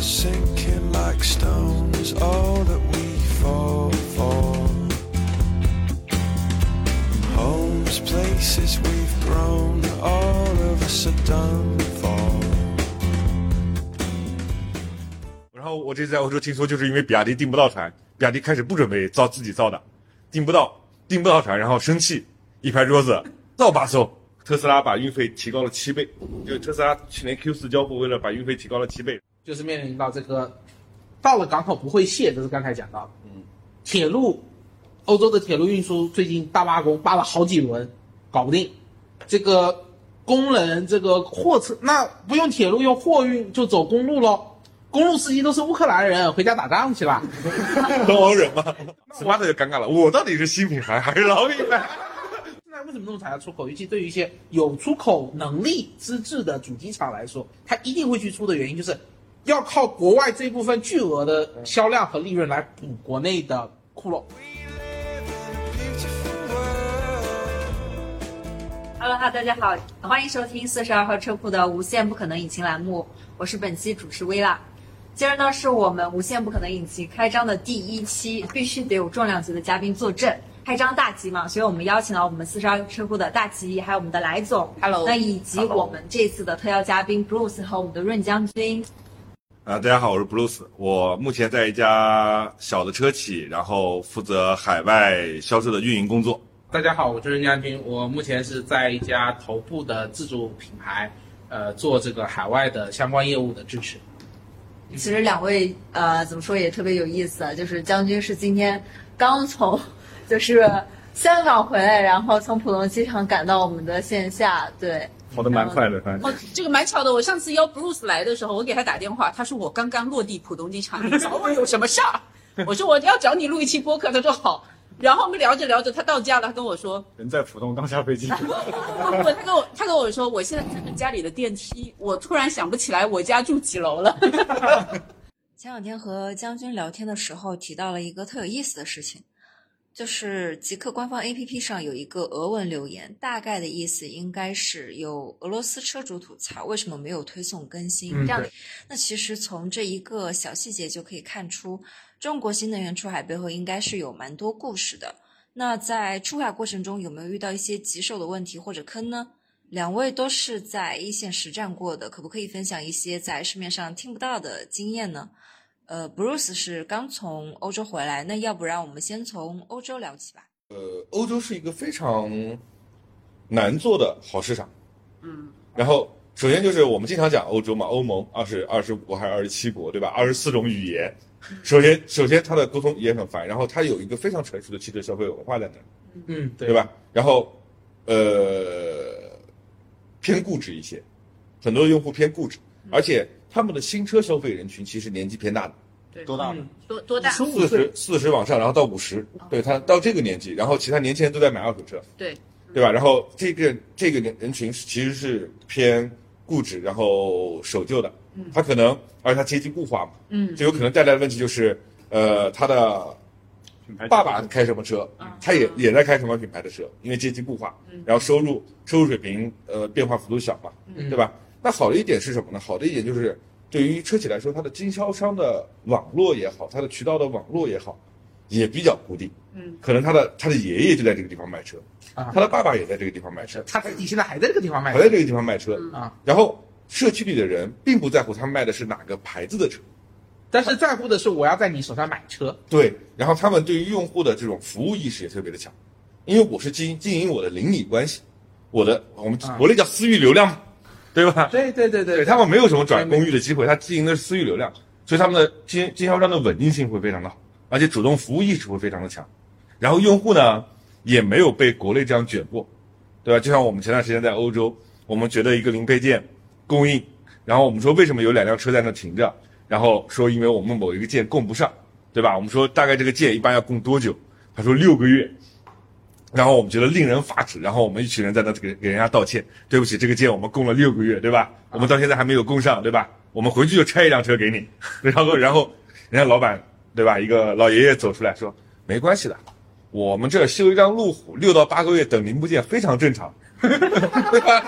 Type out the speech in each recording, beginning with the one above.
sinking like stones, all that we fall for. Homes, places we've grown, all of us are done for. 然后我这次在欧洲听说，就是因为比亚迪订不到船，比亚迪开始不准备造自己造的，订不到，订不到船，然后生气，一拍桌子，造吧造。特斯拉把运费提高了七倍，就特斯拉去年 Q 四交付，为了把运费提高了七倍。就是面临到这个到了港口不会卸，这是刚才讲到的。嗯，铁路，欧洲的铁路运输最近大罢工，罢了好几轮，搞不定。这个工人，这个货车，那不用铁路，用货运就走公路喽。公路司机都是乌克兰人，回家打仗去了。东欧人吗？Smart 就尴尬了，我到底是新品牌还是老品牌？现在为什么那么想要出口？尤其对于一些有出口能力资质的主机厂来说，它一定会去出的原因，就是要靠国外这部分巨额的销量和利润来补国内的窟窿。Beautiful world. Hello 哈，大家好，欢迎收听四十二号车库的无限不可能引擎栏目，我是本期主持薇拉。今儿呢是我们无限不可能引擎开张的第一期，必须得有重量级的嘉宾坐镇。开张大吉嘛，所以我们邀请了我们四十二车库的大吉，还有我们的来总 Hello 那以及我们这次的特邀嘉宾 Bruce 和我们的润将军。啊，大家好，我是 Bruce，我目前在一家小的车企，然后负责海外销售的运营工作。大家好，我是任将军，我目前是在一家头部的自主品牌，呃，做这个海外的相关业务的支持。其实两位呃怎么说也特别有意思啊，就是将军是今天刚从就是香港回来，然后从浦东机场赶到我们的线下，对，跑得蛮快的，反正哦，这个蛮巧的。我上次邀 Bruce 来的时候，我给他打电话，他说我刚刚落地浦东机场，你找我有什么事儿？我说我要找你录一期播客，他说好。然后我们聊着聊着，他到家了，他跟我说，人在浦东刚下飞机。不，他跟我他跟我说，我现在在家里的电梯，我突然想不起来我家住几楼了。前两天和将军聊天的时候，提到了一个特有意思的事情，就是极客官方 APP 上有一个俄文留言，大概的意思应该是有俄罗斯车主吐槽为什么没有推送更新。嗯这样对，那其实从这一个小细节就可以看出，中国新能源出海背后应该是有蛮多故事的。那在出海过程中有没有遇到一些棘手的问题或者坑呢？两位都是在一线实战过的，可不可以分享一些在市面上听不到的经验呢？呃，Bruce 是刚从欧洲回来，那要不然我们先从欧洲聊起吧。呃，欧洲是一个非常难做的好市场。嗯，然后首先就是我们经常讲欧洲嘛，欧盟二十二十五国还是二十七国，对吧？二十四种语言。首先，首先它的沟通也很烦，然后它有一个非常成熟的汽车消费文化在那儿。嗯，对对？吧？然后，呃，偏固执一些，很多用户偏固执，而且他们的新车消费人群其实年纪偏大的，多大？嗯多多大？四十。四十往上，然后到五十，对他到这个年纪，然后其他年轻人都在买二手车，对，对吧？然后这个这个人群其实是偏固执，然后守旧的，他可能而且他阶级固化嘛，嗯，就有可能带来的问题就是，呃，他的爸爸开什么车，他也也在开什么品牌的车，因为阶级固化，然后收入收入水平呃变化幅度小嘛，对吧？那好的一点是什么呢？好的一点就是对于车企来说，它的经销商的网络也好，它的渠道的网络也好，也比较固定。嗯，可能他的他的爷爷就在这个地方卖车，啊他的爸爸也在这个地方卖车，他自己现在还在这个地方卖还在这个地方卖车。啊，然后社区里的人并不在乎他卖的是哪个牌子的车，但是在乎的是我要在你手上买车。对，然后他们对于用户的这种服务意识也特别的强，因为我是经经营我的邻里关系，我的我们啊国内叫私域流量嘛，对吧？对对对对他们没有什么转公寓的机会，他经营的是私域流量，所以他们的经经销商的稳定性会非常的好，而且主动服务意识会非常的强。然后用户呢也没有被国内这样卷过，对吧？就像我们前段时间在欧洲，我们觉得一个零配件供应，然后我们说为什么有两辆车在那停着，然后说因为我们某一个件供不上，对吧？我们说大概这个件一般要供多久？他说六个月。然后我们觉得令人发指，然后我们一群人在那给给人家道歉，对不起，这个件我们供了六个月，对吧？我们到现在还没有供上，对吧？我们回去就拆一辆车给你，然后然后人家老板对吧？一个老爷爷走出来说没关系的，我们这修一辆路虎六到八个月等零部件非常正常，对吧？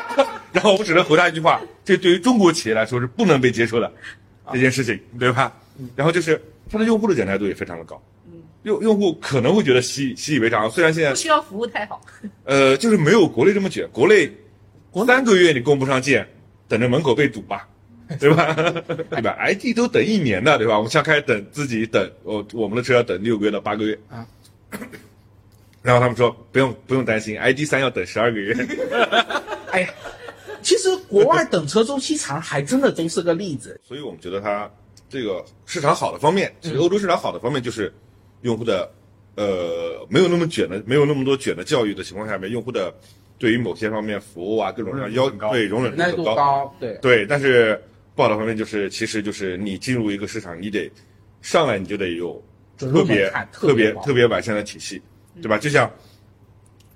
然后我们只能回他一句话，这对于中国企业来说是不能被接受的，这件事情，对吧？然后就是它的用户的忍耐度也非常的高，用用户可能会觉得习习以为常，虽然现在不需要服务太好。呃，就是没有国内这么卷，国内三个月你供不上件，等着门口被堵吧，对吧？对吧？ID 都等一年的，对吧？我们现在开始等自己等，我我们的车要等六个月到八个月啊。然后他们说不用不用担心，ID 三要等十二个月。哎呀，其实国外等车周期长还真的都是个例子。所以我们觉得它这个市场好的方面，其实欧洲市场好的方面就是用户的呃没有那么卷的，没有那么多卷的教育的情况下面，用户的对于某些方面服务啊各种各样要对容忍度度很高。高，对，对，但是不好的方面就是，其实就是你进入一个市场，你得上来你就得有特别特别特别高特别完善的体系，对吧？就像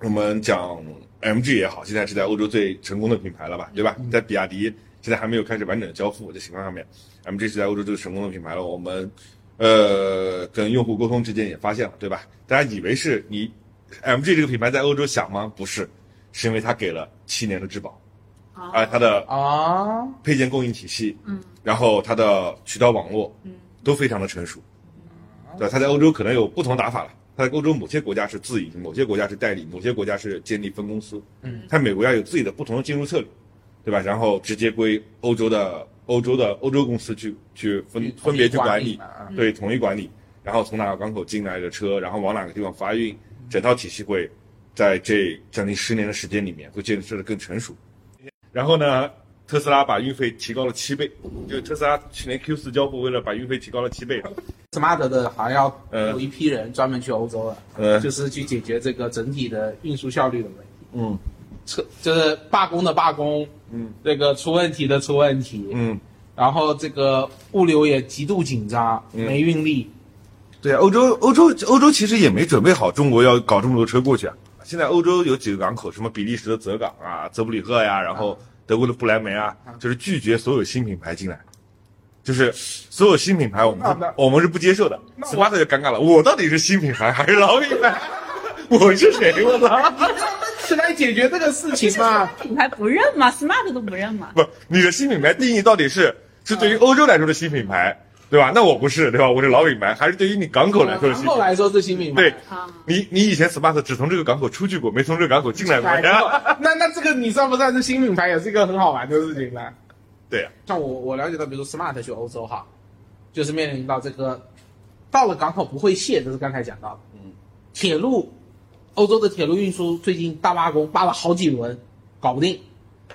我们讲 MG 也好，现在是在欧洲最成功的品牌了吧，对吧？在比亚迪现在还没有开始完整的交付的情况下面，MG 是在欧洲最成功的品牌了。我们呃跟用户沟通之间也发现了，对吧？大家以为是你 MG 这个品牌在欧洲响吗？不是，是因为它给了七年的质保，啊、它的啊，配件供应体系，嗯，然后它的渠道网络，嗯，都非常的成熟，对吧？它在欧洲可能有不同打法了。它在欧洲某些国家是自营，某些国家是代理，某些国家是建立分公司，嗯，它每国家有自己的不同的进入策略，对吧？然后直接归欧洲的欧洲的欧洲公司去去分分别去管理对，统一管理，然后从哪个港口进来的车，然后往哪个地方发运，整套体系会在这将近十年的时间里面会建设的更成熟。然后呢，特斯拉把运费提高了七倍，就特斯拉去年 Q 四交付，为了把运费提高了七倍，smart 的好像要呃有一批人专门去欧洲了，呃就是去解决这个整体的运输效率的问题。嗯车就是罢工的罢工，嗯，这个出问题的出问题，嗯，然后这个物流也极度紧张，嗯没运力。对啊，欧洲欧洲欧洲其实也没准备好中国要搞这么多车过去啊。现在欧洲有几个港口，什么比利时的泽港啊、泽布里赫呀，然后德国的不莱梅啊，就是拒绝所有新品牌进来，就是所有新品牌我们我们是不接受的。那我 smart 就尴尬了，我到底是新品牌还是老品牌？我是谁？我操！是来解决这个事情嘛？品牌不认吗，smart 都不认吗。不，你的新品牌定义到底是是对于欧洲来说的新品牌，对吧？那我不是，对吧？我是老品牌，还是对于你港口来说的新品牌？后来说是新品牌，对啊，你，你以前 smart 只从这个港口出去过，没从这个港口进来过。那那这个你算不算是新品牌，也是一个很好玩的事情呢？对呀、像我我了解到，比如说 smart 去欧洲哈，就是面临到这个到了港口不会卸，这是刚才讲到的。嗯，铁路，欧洲的铁路运输最近大罢工，罢了好几轮，搞不定。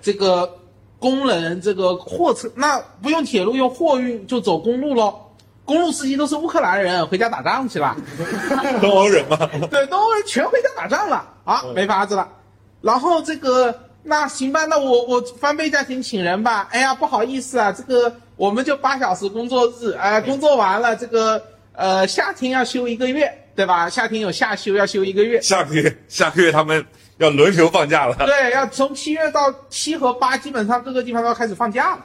这个工人，这个货车，那不用铁路，用货运就走公路喽。公路司机都是乌克兰人，回家打仗去了。东欧人嘛，对，东欧人全回家打仗了啊，没法子了。然后这个那行吧，那我我翻倍价钱请人吧。哎呀，不好意思啊，这个我们就八小时工作日，哎、工作完了，这个呃夏天要休一个月，对吧？夏天有夏休，要休一个月。下个月下个月他们要轮流放假了。对，要从七月到七和八，基本上各个地方都要开始放假了。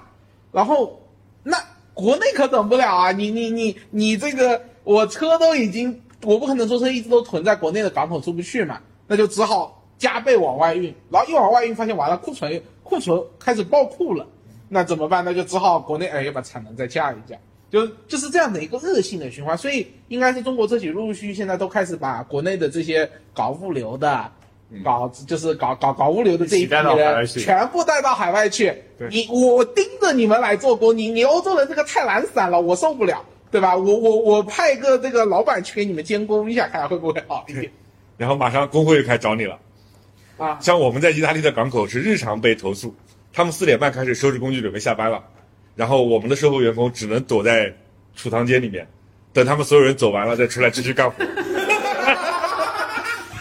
然后，那国内可等不了啊！你你你你这个，我车都已经，我不可能说车一直都囤在国内的港口出不去嘛，那就只好加倍往外运。然后一往外运，发现完了库存库存开始爆库了，那怎么办？那就只好国内哎要把产能再降一降。就就是这样的一个恶性的循环，所以应该是中国车企陆陆续续现在都开始把国内的这些搞物流的、搞就是搞搞搞物流的这一批人全部带到海外去。对你我我盯着你们来做工，你你欧洲人这个太懒散了，我受不了，对吧？我我我派一个这个老板去给你们监工一下，看看会不会好一点然后马上工会就开始找你了。啊？像我们在意大利的港口是日常被投诉，他们四点半开始收拾工具准备下班了，然后我们的售后员工只能躲在储藏间里面，等他们所有人走完了再出来继续干活。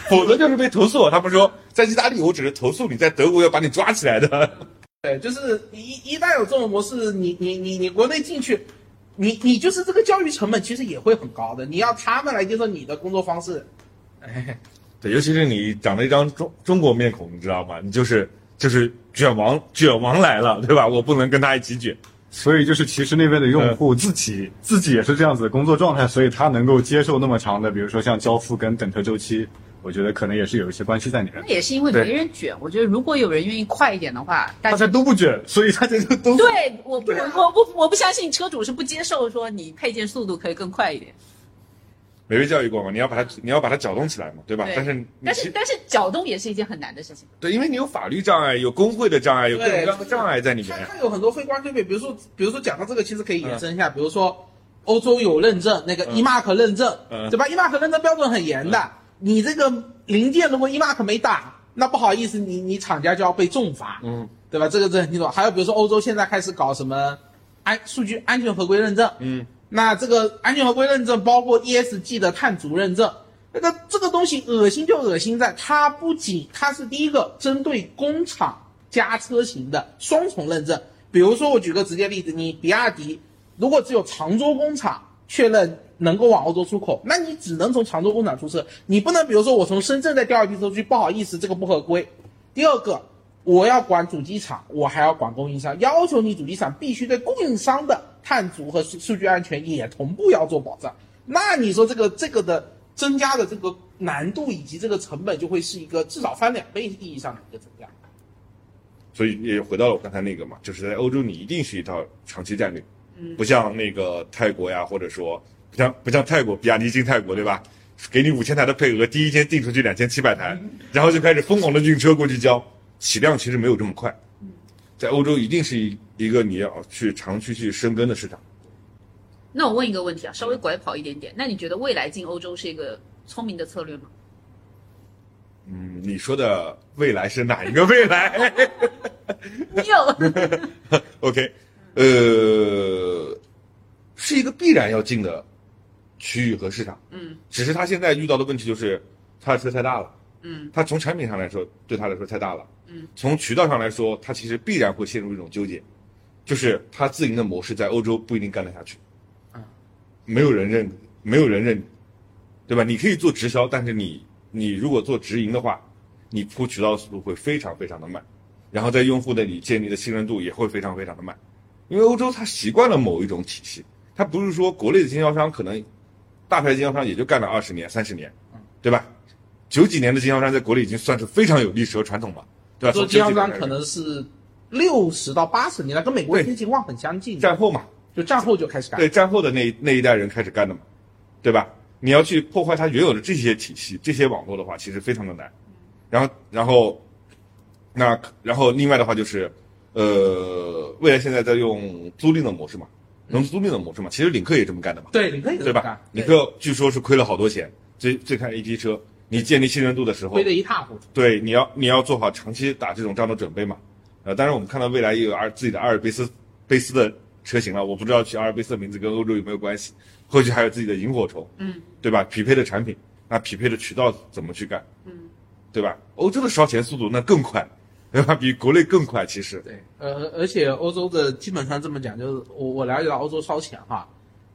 否则就是被投诉。他们说在意大利我只是投诉你，在德国要把你抓起来的。对，就是一一旦有这种模式，你你你你国内进去，你你就是这个教育成本其实也会很高的，你要他们来接受你的工作方式，哎，对，尤其是你长了一张中中国面孔，你知道吗？你就是就是卷王卷王来了，对吧？我不能跟他一起卷。所以就是其实那边的用户自己、自己也是这样子的工作状态，所以他能够接受那么长的，比如说像交付跟等车周期。我觉得可能也是有一些关系在里面那。也是因为没人卷。我觉得如果有人愿意快一点的话，大大家家都不卷，所以大家就都对我不我不我不相信车主是不接受说你配件速度可以更快一点。没被教育过嘛，你要把它你要把它搅动起来嘛，对吧？对但是但是但是搅动也是一件很难的事情。对，因为你有法律障碍，有工会的障碍，有各种各样的障碍在里面呀。它它有很多非关税费，比如说，比如说讲到这个，其实可以延伸一下，比如说欧洲有认证，那个嗯 EMARK 认证，嗯对吧？EMARK 认证标准很严的，你这个零件如果 EMARK 没打，那不好意思，你你厂家就要被重罚，嗯对吧？这个这很清楚。还有比如说欧洲现在开始搞什么安数据安全合规认证，嗯，那这个安全合规认证包括 ESG 的碳足认证，那个这个东西恶心就恶心在它不仅它是第一个针对工厂加车型的双重认证，比如说我举个直接例子，你比亚迪如果只有常州工厂确认能够往欧洲出口，那你只能从常州工厂出车，你不能比如说我从深圳再调一批车出去，不好意思，这个不合规。第二个，我要管主机厂，我还要管供应商，要求你主机厂必须对供应商的碳足和数数据安全也同步要做保障。那你说这个这个的增加的这个难度以及这个成本，就会是一个至少翻两倍意义上的一个增加。所以也回到了我刚才那个嘛，就是在欧洲你一定是一套长期战略，不像那个泰国呀，或者说不像不像泰国，比亚迪进泰国对吧？给你五千台的配额，第一天订出去两千七百台，然后就开始疯狂的运车过去交，起量其实没有这么快。在欧洲一定是一一个你要去长期去深耕的市场。那我问一个问题啊，稍微拐跑一点点，那你觉得未来进欧洲是一个聪明的策略吗？嗯，你说的未来是哪一个未来 有？OK，呃，是一个必然要进的区域和市场。嗯只是他现在遇到的问题就是他的车太大了，嗯他从产品上来说对他来说太大了，嗯，从渠道上来说，他其实必然会陷入一种纠结，就是他自营的模式在欧洲不一定干得下去，嗯，没有人认，没有人认，对吧？你可以做直销，但是你你如果做直营的话，你铺渠道的速度会非常非常的慢，然后在用户那里建立的信任度也会非常非常的慢，因为欧洲他习惯了某一种体系，他不是说国内的经销商可能大牌经销商也就干了二十年、三十年，对吧？九几年的经销商在国内已经算是非常有历史和传统了，对吧？做经销90年开始商可能是六十到八十年代，跟美国对其实情况很相近，战后嘛，就战后就开始干。对战后的那那一代人开始干的嘛，对吧？你要去破坏它原有的这些体系、这些网络的话，其实非常的难。然后，然后，那然后另外的话就是，呃，未来现在在用租赁的模式嘛，能租赁的模式嘛，其实领克也这么干的嘛，对，领克也这对吧么干？，领克据说是亏了好多钱，最最开一批车，你建立信任度的时候亏，得一塌糊涂。对，你要你要做好长期打这种仗的准备嘛。呃，当然我们看到未来也有阿尔自己的阿尔卑斯卑斯的车型了，我不知道取阿尔卑斯的名字跟欧洲有没有关系。后续还有自己的萤火虫，嗯，对吧？匹配的产品，那匹配的渠道怎么去干？嗯，对吧？欧洲的烧钱速度那更快，对吧？比国内更快，其实。对，呃，而且欧洲的基本上这么讲，就是我我了解到欧洲烧钱哈，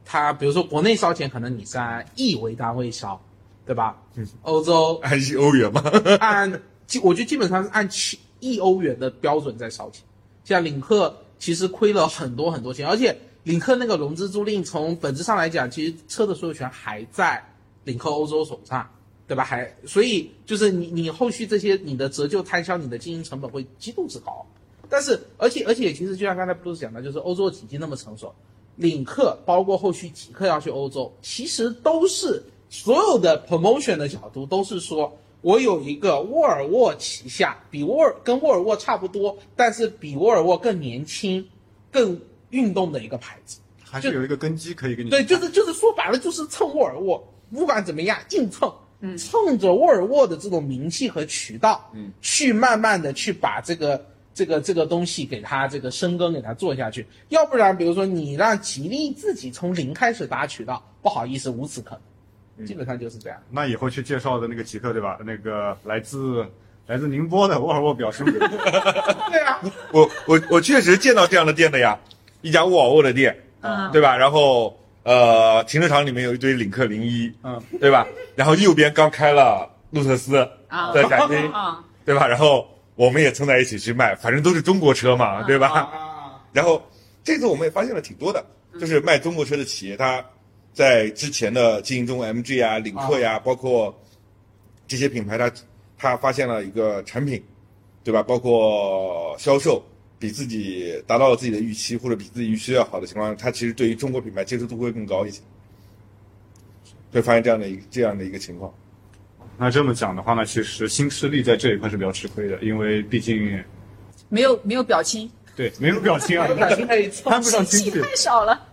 它比如说国内烧钱，可能你是按亿为单位烧，对吧？嗯，欧洲按亿欧元嘛，按基，我觉得基本上是按七亿欧元的标准在烧钱。像领克其实亏了很多很多钱，而且领克那个融资租赁从本质上来讲，其实车的所有权还在领克欧洲手上，对吧？还所以就是你你后续这些你的折旧摊销，你的经营成本会极度之高。但是而且而且其实就像刚才布鲁斯讲的，就是欧洲的体系那么成熟，领克包括后续极客要去欧洲，其实都是所有的 promotion 的角度都是说，我有一个沃尔沃旗下比沃尔跟沃尔沃差不多，但是比沃尔沃更年轻、更运动的一个牌子。还是有一个根基可以给你对，就是就是说白了就是蹭沃尔沃，不管怎么样硬蹭，嗯，蹭着沃尔沃的这种名气和渠道，嗯，去慢慢的去把这个这个这个东西给它这个深耕给它做下去，要不然比如说你让吉利自己从零开始打渠道，不好意思，无此可能，基本上就是这样。那以后去介绍的那个极客对吧？那个来自来自宁波的沃尔沃表示，对啊，我我我确实见到这样的店的呀，一家沃尔沃的店，嗯对吧？然后呃，停车场里面有一堆领克零一，嗯，对吧？然后右边刚开了路特斯啊的展厅，啊，对吧？然后我们也蹭在一起去卖，反正都是中国车嘛，对吧？啊，然后这次我们也发现了挺多的，就是卖中国车的企业，它在之前的经营中，MG 啊、领克呀、包括这些品牌它它发现了一个产品，对吧？包括销售比自己达到了自己的预期，或者比自己预期要好的情况下，它其实对于中国品牌接受度会更高一些。会发现这样的一个这样的一个情况。那这么讲的话呢，其实新势力在这一块是比较吃亏的，因为毕竟没有没有表情，对没有表情啊，表情可以看不上信息亲戚。太少了。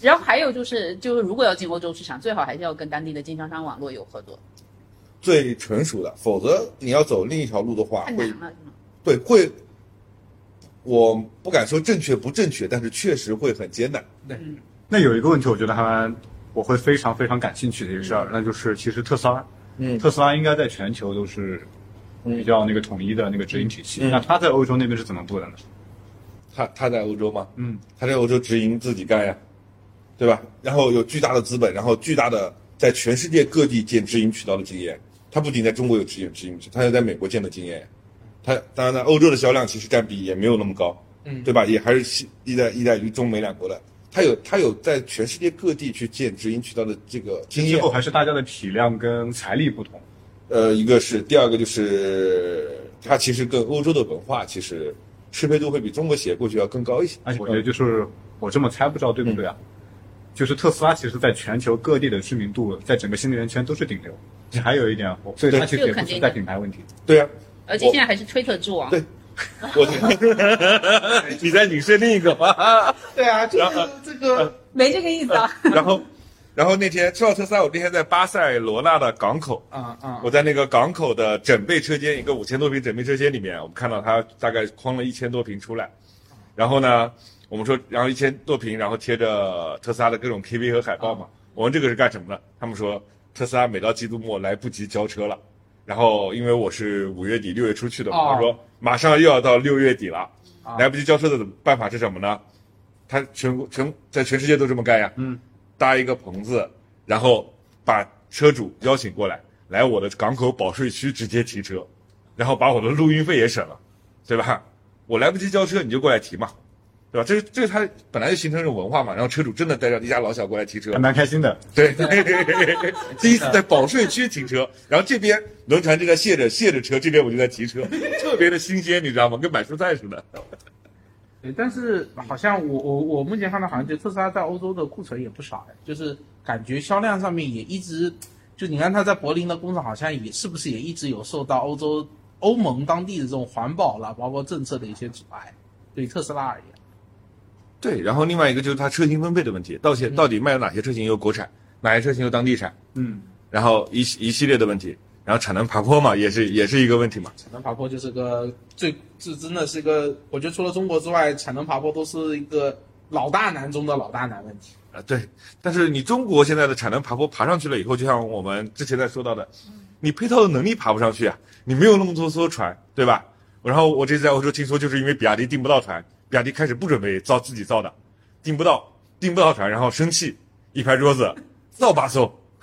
然后还有就是，就是如果要进欧洲市场，最好还是要跟当地的经销商网络有合作，最纯熟的，否则你要走另一条路的话，会对会，我不敢说正确不正确，但是确实会很艰难。对那有一个问题，我觉得还我会非常非常感兴趣的一个事儿，那就是其实特斯拉，嗯特斯拉应该在全球都是比较那个统一的那个直营体系，嗯那它在欧洲那边是怎么做的呢？他他在欧洲吗？嗯，他在欧洲直营自己干呀，对吧？然后有巨大的资本，然后巨大的在全世界各地建直营渠道的经验。他不仅在中国有直营直营渠，他也在美国建的经验。他当然在欧洲的销量其实占比也没有那么高，嗯对吧？也还是西依赖依赖于中美两国的。他有他有在全世界各地去建直营渠道的这个经验最后。还是大家的体量跟财力不同。呃，一个是，第二个就是它其实跟欧洲的文化其实适配度会比中国企业过去要更高一些。而且我觉得就是我这么猜，不知道对不对啊？就是特斯拉其实在全球各地的知名度，在整个新能源圈都是顶流。还有一点，我所以它其实也不存在品牌问题。对啊，而且现在还是推特之王。对 我 你在影射另一个吗？对啊，就是这个没这个意思啊。然后，然后那天说到特斯拉，我那天在巴塞罗那的港口，啊啊我在那个港口的整备车间，一个五千多平整备车间里面，我们看到它大概框了一千多平出来。然后呢，我们说，然后一千多平，然后贴着特斯拉的各种 KV 和海报嘛。我问这个是干什么的？他们说特斯拉每到季度末来不及交车了。然后因为我是五月底六月初去的嘛，哦我说马上又要到六月底了，啊来不及交车的办法是什么呢？他全国全在全世界都这么干呀，嗯，搭一个棚子，然后把车主邀请过来，来我的港口保税区直接提车，然后把我的路运费也省了，对吧？我来不及交车，你就过来提嘛，对吧？这这是他本来就形成一种文化嘛，然后车主真的带着一家老小过来提车还，蛮开心的。对，第一次在保税区停车，然后这边轮船就在卸着卸着车，这边我就在提车，特别的新鲜，你知道吗？跟买蔬菜似的。对，但是好像我我我目前看到好像就特斯拉在欧洲的库存也不少哎，就是感觉销量上面也一直，就你看它在柏林的工厂好像也是不是也一直有受到欧洲欧盟当地的这种环保了，包括政策的一些阻碍，对特斯拉而言，对，然后另外一个就是它车型分配的问题，到底到底卖有哪些车型由国产，哪些车型由当地产，嗯，然后一系一系列的问题，然后产能爬坡嘛，也是也是一个问题嘛。产能爬坡就是个最这真的是一个，我觉得除了中国之外，产能爬坡都是一个老大难中的老大难问题。啊，对，但是你中国现在的产能爬坡爬上去了以后，就像我们之前在说到的，你配套的能力爬不上去啊，你没有那么多艘船，对吧？然后我这次在欧洲听说，就是因为比亚迪订不到船，比亚迪开始不准备造自己造的，订不到订不到船，然后生气，一拍桌子，造吧艘，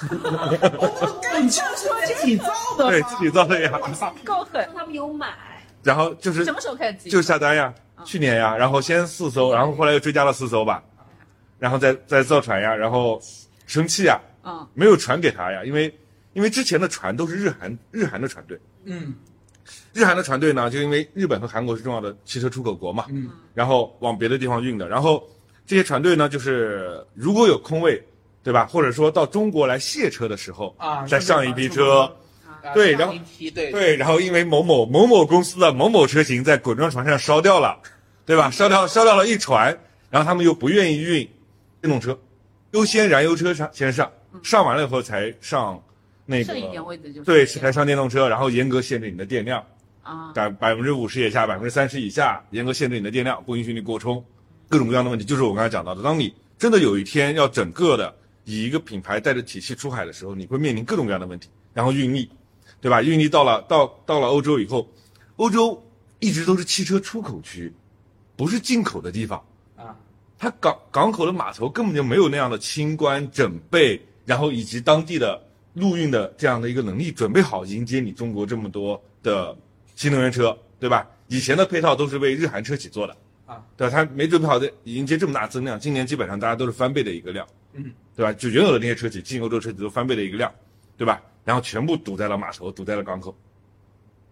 你就是自己造的对自己造的呀，够狠！他们有买，然后就是什么时候开始就下单呀，去年呀，然后先四艘，然后后来又追加了四艘吧，然后再再造船呀，然后生气呀，嗯，没有船给他呀，因为因为之前的船都是日韩日韩的船队，嗯日韩的船队呢，就因为日本和韩国是重要的汽车出口国嘛，嗯，然后往别的地方运的，然后这些船队呢，就是如果有空位，对吧？或者说到中国来卸车的时候，啊，再上一批车，啊，对然后对，然后因为某某某某公司的某某车型在滚装船上烧掉了，对吧？烧掉烧掉了一船，然后他们又不愿意运电动车，优先燃油车上先上，上完了以后才上那个剩一点位置就是对，才上电动车，然后严格限制你的电量，啊，百百分之五十以下，百分之三十以下，严格限制你的电量，不允许你过充，各种各样的问题，就是我刚才讲到的。当你真的有一天要整个的以一个品牌带着体系出海的时候，你会面临各种各样的问题，然后运力，对吧？运力到了到到了欧洲以后，欧洲一直都是汽车出口区，不是进口的地方。啊，它港港口的码头根本就没有那样的清关整备，然后以及当地的陆运的这样的一个能力，准备好迎接你中国这么多的新能源车，对吧？以前的配套都是为日韩车企做的，啊，对吧？它没准备好的迎接这么大增量，今年基本上大家都是翻倍的一个量，嗯，对吧？就原有的那些车企进欧洲车企都翻倍的一个量，对吧？然后全部堵在了码头，堵在了港口，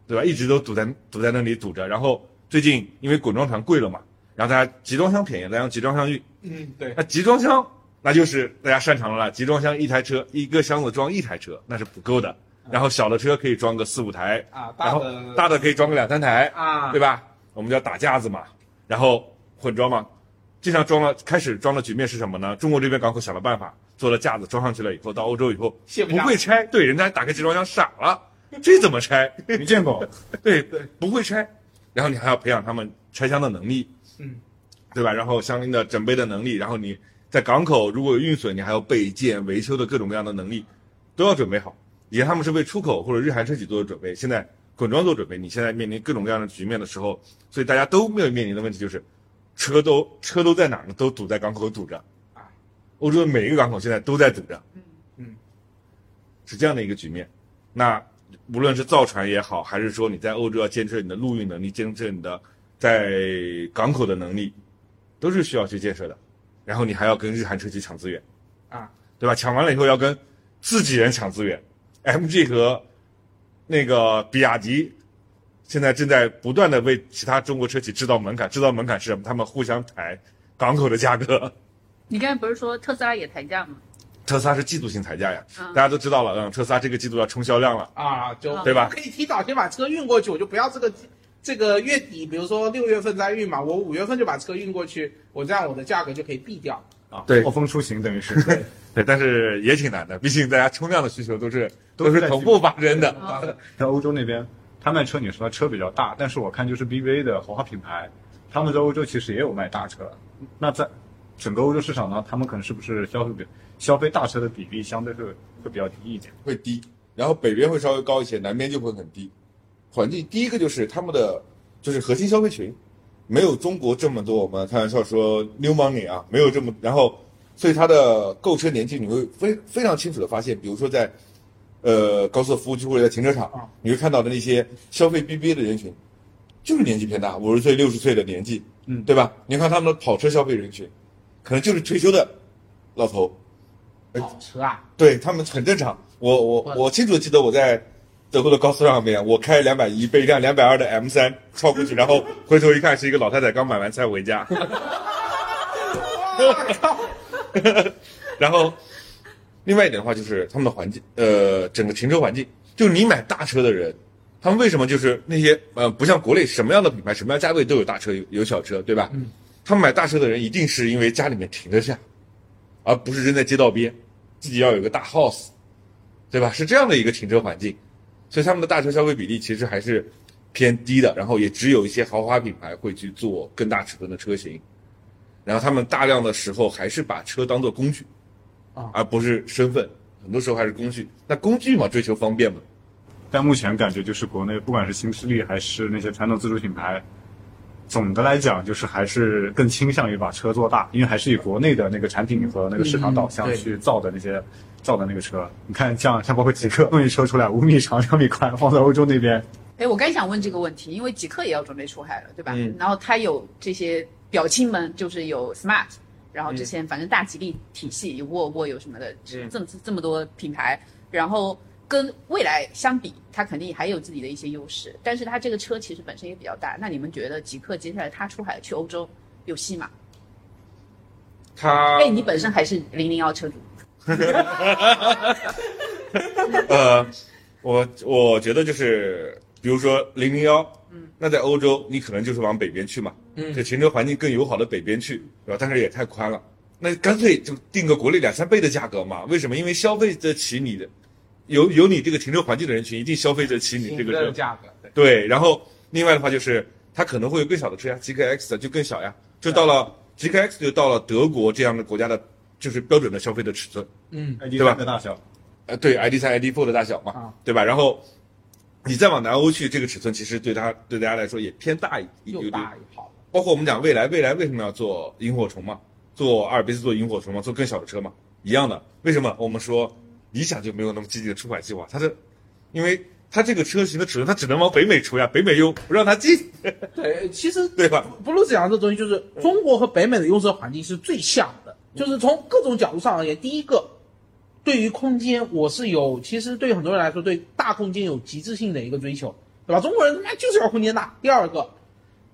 对吧？一直都堵在堵在那里堵着。然后最近因为滚装船贵了嘛，然后大家集装箱便宜了，让集装箱运。嗯，对，那集装箱那就是大家擅长的了，集装箱一台车，一个箱子装一台车，那是不够的。然后小的车可以装个四五台啊然后大的可以装个两三台啊对吧？我们叫打架子嘛，然后混装嘛。经常装了，开始装的局面是什么呢？中国这边港口想了办法，做了架子装上去了以后，到欧洲以后不卸不会拆，对，人家打开集装箱傻了，这怎么拆？没见过，对对，不会拆，然后你还要培养他们拆箱的能力，嗯，对吧？然后相应的准备的能力，然后你在港口如果有运损，你还要备件、维修的各种各样的能力都要准备好。以前他们是为出口或者日韩车企做的准备，现在滚装做准备。你现在面临各种各样的局面的时候，所以大家都没有面临的问题就是，车都车都在哪儿呢？都堵在港口堵着啊，欧洲的每一个港口现在都在堵着，嗯，是这样的一个局面。那无论是造船也好，还是说你在欧洲要建设你的陆运能力，建设你的在港口的能力，都是需要去建设的。然后你还要跟日韩车企抢资源，啊，对吧？抢完了以后要跟自己人抢资源。MG 和那个比亚迪现在正在不断的为其他中国车企制造门槛，制造门槛是什么？他们互相抬港口的价格。你刚才不是说特斯拉也抬价吗？特斯拉是季度性抬价呀，嗯大家都知道了，嗯，特斯拉这个季度要冲销量了。啊，就对吧可以提早先把车运过去，我就不要这个这个月底，比如说六月份在运嘛，我五月份就把车运过去，我这样我的价格就可以避掉。啊，对暴风出行等于是，对，但是也挺难的，毕竟大家冲量的需求都是都是在都是同步发生的。啊在欧洲那边，他卖车，你说车比较大，但是我看就是 BBA 的豪华品牌，他们在欧洲其实也有卖大车。那在整个欧洲市场呢，他们可能是不是消费比消费大车的比例相对会会比较低一点？会低，然后北边会稍微高一些，南边就会很低。环境第一个就是他们的就是核心消费群，没有中国这么多。我们开玩笑说 new money 啊，没有这么，然后所以它的购车年纪你会非非常清楚的发现，比如说在呃高速服务区或者在停车场啊，你会看到的那些消费 BBA 的人群，就是年纪偏大，五十岁、六十岁的年纪，嗯对吧？你看他们的跑车消费人群，可能就是退休的老头，跑车啊，对他们很正常。我我我清楚的记得我在德国的高速上面，我开两百一被一辆两百二的 M 三超过去，然后回头一看是一个老太太刚买完菜回家。然后，另外一点的话就是他们的环境，呃，整个停车环境，就你买大车的人，他们为什么就是那些呃，不像国内什么样的品牌、什么样价位都有大车有有小车，对吧？嗯。他们买大车的人一定是因为家里面停得下，而不是扔在街道边，自己要有个大 house，对吧？是这样的一个停车环境，所以他们的大车消费比例其实还是偏低的，然后也只有一些豪华品牌会去做更大尺寸的车型，然后他们大量的时候还是把车当做工具，啊而不是身份，很多时候还是工具。那工具嘛，追求方便嘛，但目前感觉就是国内不管是新势力还是那些传统自主品牌，总的来讲就是还是更倾向于把车做大，因为还是以国内的那个产品和那个市场导向去造的那些、造的那个车。你看像像包括极客弄一车出来五米长 两米宽，放在欧洲那边，哎，我刚想问这个问题，因为极客也要准备出海了，对吧？嗯。然后它有这些表亲们，就是有 Smart，然后之前反正大吉利体系有沃尔沃有什么的，这这么这么多品牌，然后跟未来相比，它肯定还有自己的一些优势，但是它这个车其实本身也比较大。那你们觉得极客接下来它出海去欧洲有戏吗？它哎，你本身还是零零幺车主，呃，我我觉得就是，比如说零零幺，嗯，那在欧洲你可能就是往北边去嘛，嗯就停车环境更友好的北边去，对吧？但是也太宽了，那干脆就定个国内两三倍的价格嘛？为什么？因为消费得起你的，有有你这个停车环境的人群，一定消费得起你这个车，价格，对对。然后另外的话就是，它可能会有更小的车呀，GK X 就更小呀，就到了 GK X 就到了德国这样的国家的，就是标准的消费的尺寸。嗯，对吧的大小，呃，对，ID 三、ID four 的大小嘛，啊对吧？然后你再往南欧去，这个尺寸其实对它对大家来说也偏大一有点又大。又好，包括我们讲未来，未来为什么要做萤火虫嘛？做阿尔卑斯做萤火虫嘛？做更小的车嘛？一样的。为什么我们说理想就没有那么积极的出海计划？它是因为它这个车型的尺寸，它只能往北美出呀，北美又不让它进，对，其实对吧？布鲁斯讲的这东西，就是中国和北美的用车环境是最像的，就是从各种角度上而言，第一个，对于空间，我是有，其实对于很多人来说，对大空间有极致性的一个追求，对吧？中国人他妈就是要空间大。第二个，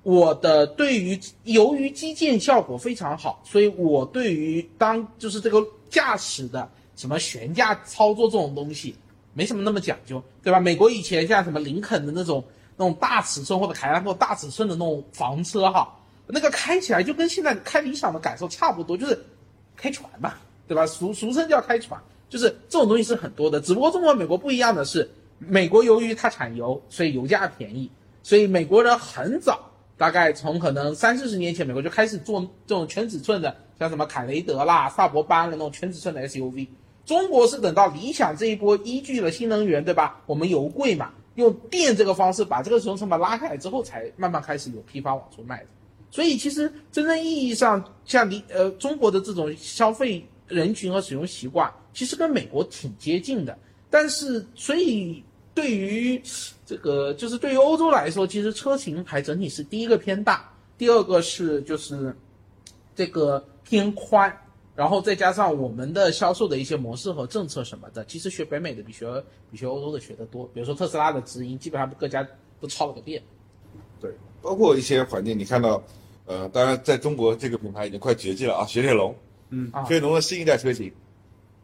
我的对于由于基建效果非常好，所以我对于当就是这个驾驶的什么悬架操作这种东西，没什么那么讲究，对吧？美国以前像什么林肯的那种那种大尺寸或者凯迪拉克大尺寸的那种房车哈，那个开起来就跟现在开理想的感受差不多，就是开船嘛，对吧？俗俗称叫开船，就是这种东西是很多的。只不过中国、美国不一样的是，美国由于它产油，所以油价便宜，所以美国人很早，大概从可能三四十年前，美国就开始做这种全尺寸的，像什么凯雷德啦、萨博班的那种全尺寸的 SUV。中国是等到理想这一波依据了新能源，对吧？我们油贵嘛，用电这个方式把这个使用成本拉下来之后，才慢慢开始有批发往出卖的。所以其实真正意义上，像你呃中国的这种消费人群和使用习惯，其实跟美国挺接近的。但是，所以对于这个就是对于欧洲来说，其实车型还整体是第一个偏大，第二个是就是这个偏宽，然后再加上我们的销售的一些模式和政策什么的，其实学北美的比学比学欧洲的学的多。比如说特斯拉的直营，基本上各家都抄了个遍。对，包括一些环境，你看到，呃，当然在中国这个品牌已经快绝迹了啊，雪铁龙，嗯啊雪铁龙的新一代车型，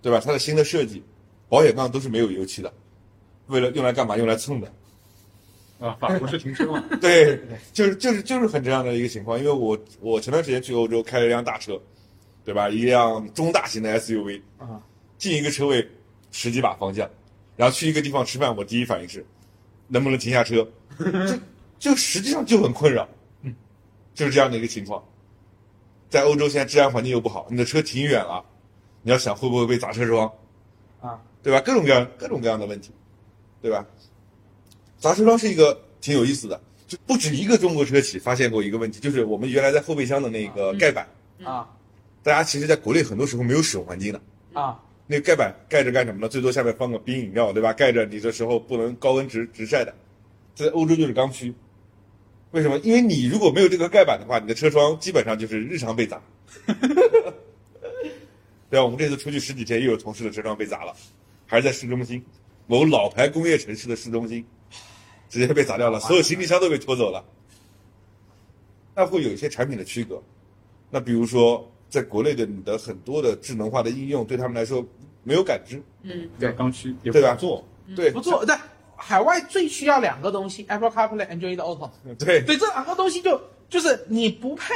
对吧？它的新的设计，保险杠都是没有油漆的，为了用来干嘛？用来蹭的。啊，法国是停车嘛，对，就是就是就是很这样的一个情况。因为我我前段时间去欧洲开了一辆大车，对吧？一辆中大型的 SUV，啊，进一个车位十几把方向，然后去一个地方吃饭，我第一反应是能不能停下车，就就 实际上就很困扰，嗯，就是这样的一个情况。在欧洲现在治安环境又不好，你的车停远了，你要想会不会被砸车窗，啊，对吧？各种各样各种各样的问题，对吧？砸车窗是一个挺有意思的，就不止一个中国车企发现过一个问题，就是我们原来在后备箱的那个盖板，啊大家其实在国内很多时候没有使用环境的。啊那个盖板盖着干什么呢？最多下面放个冰饮料，对吧？盖着你的时候不能高温直直晒的，在欧洲就是刚需。为什么？因为你如果没有这个盖板的话，你的车窗基本上就是日常被砸。对吧？我们这次出去十几天，又有同事的车窗被砸了，还是在市中心，某老牌工业城市的市中心，直接被砸掉了，所有行李箱都被拖走了。那会有一些产品的区隔，那比如说在国内的你的很多的智能化的应用，对他们来说没有感知，嗯，比较刚需，对吧做。对，不做，对海外最需要两个东西：Apple CarPlay、Android Auto。对对，这两个东西就就是你不配，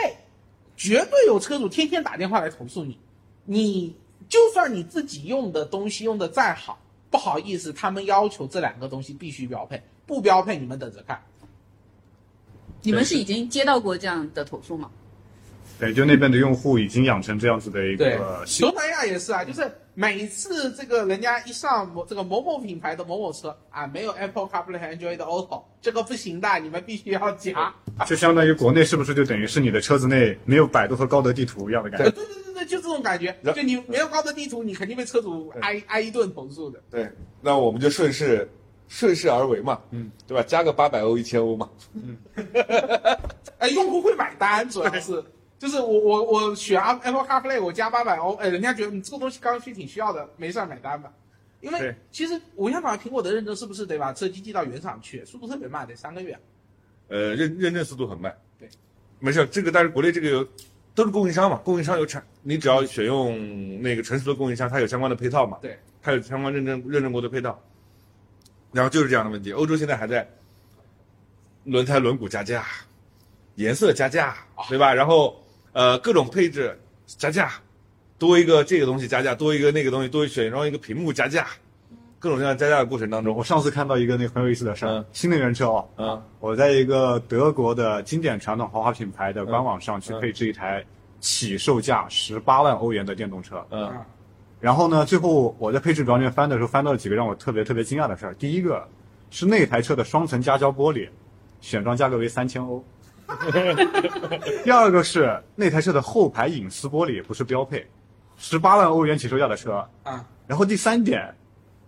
绝对有车主天天打电话来投诉你。你就算你自己用的东西用的再好，不好意思，他们要求这两个东西必须标配，不标配你们等着看。你们是已经接到过这样的投诉吗？对，就那边的用户已经养成这样子的一个习惯东南亚也是啊，就是每次这个人家一上某这个某某品牌的某某车啊，没有 Apple CarPlay 和 Android Auto，这个不行的，你们必须要加。就相当于国内是不是就等于是你的车子内没有百度和高德地图一样的感觉？对对对对，就这种感觉。就你没有高德地图，你肯定被车主挨挨一顿投诉的。对，那我们就顺势顺势而为嘛，嗯，对吧？加个八百欧、一千欧嘛，嗯哎，用户会买单，主要是就是我我我选 Apple CarPlay，我加八百欧，哎，人家觉得你这个东西刚需挺需要的，没事儿买单吧。因为其实我想把苹果的认证是不是得把车机寄到原厂去，速度特别慢，得三个月。呃，认认证速度很慢。对，没事，这个但是国内这个有都是供应商嘛，供应商有产，你只要选用那个成熟的供应商，它有相关的配套嘛，对，它有相关认证认证过的配套。然后就是这样的问题，欧洲现在还在轮胎轮毂加价，颜色加价，对吧？然后呃各种配置加价，多一个这个东西加价，多一个那个东西，多选装一个屏幕加价，各种各样加价的过程当中我，上次看到一个那个很有意思的事儿，嗯。新能源车哦，嗯。我在一个德国的经典传统豪华品牌的官网上去嗯。配置一台起售价十八万欧元的电动车，嗯。然后呢，最后我在配置表里面翻的时候，翻到了几个让我特别特别惊讶的事儿。第一个是那台车的双层夹胶玻璃，选装价格为三千欧。第二个是那台车的后排隐私玻璃不是标配，十八万欧元起售价的车。啊，然后第三点，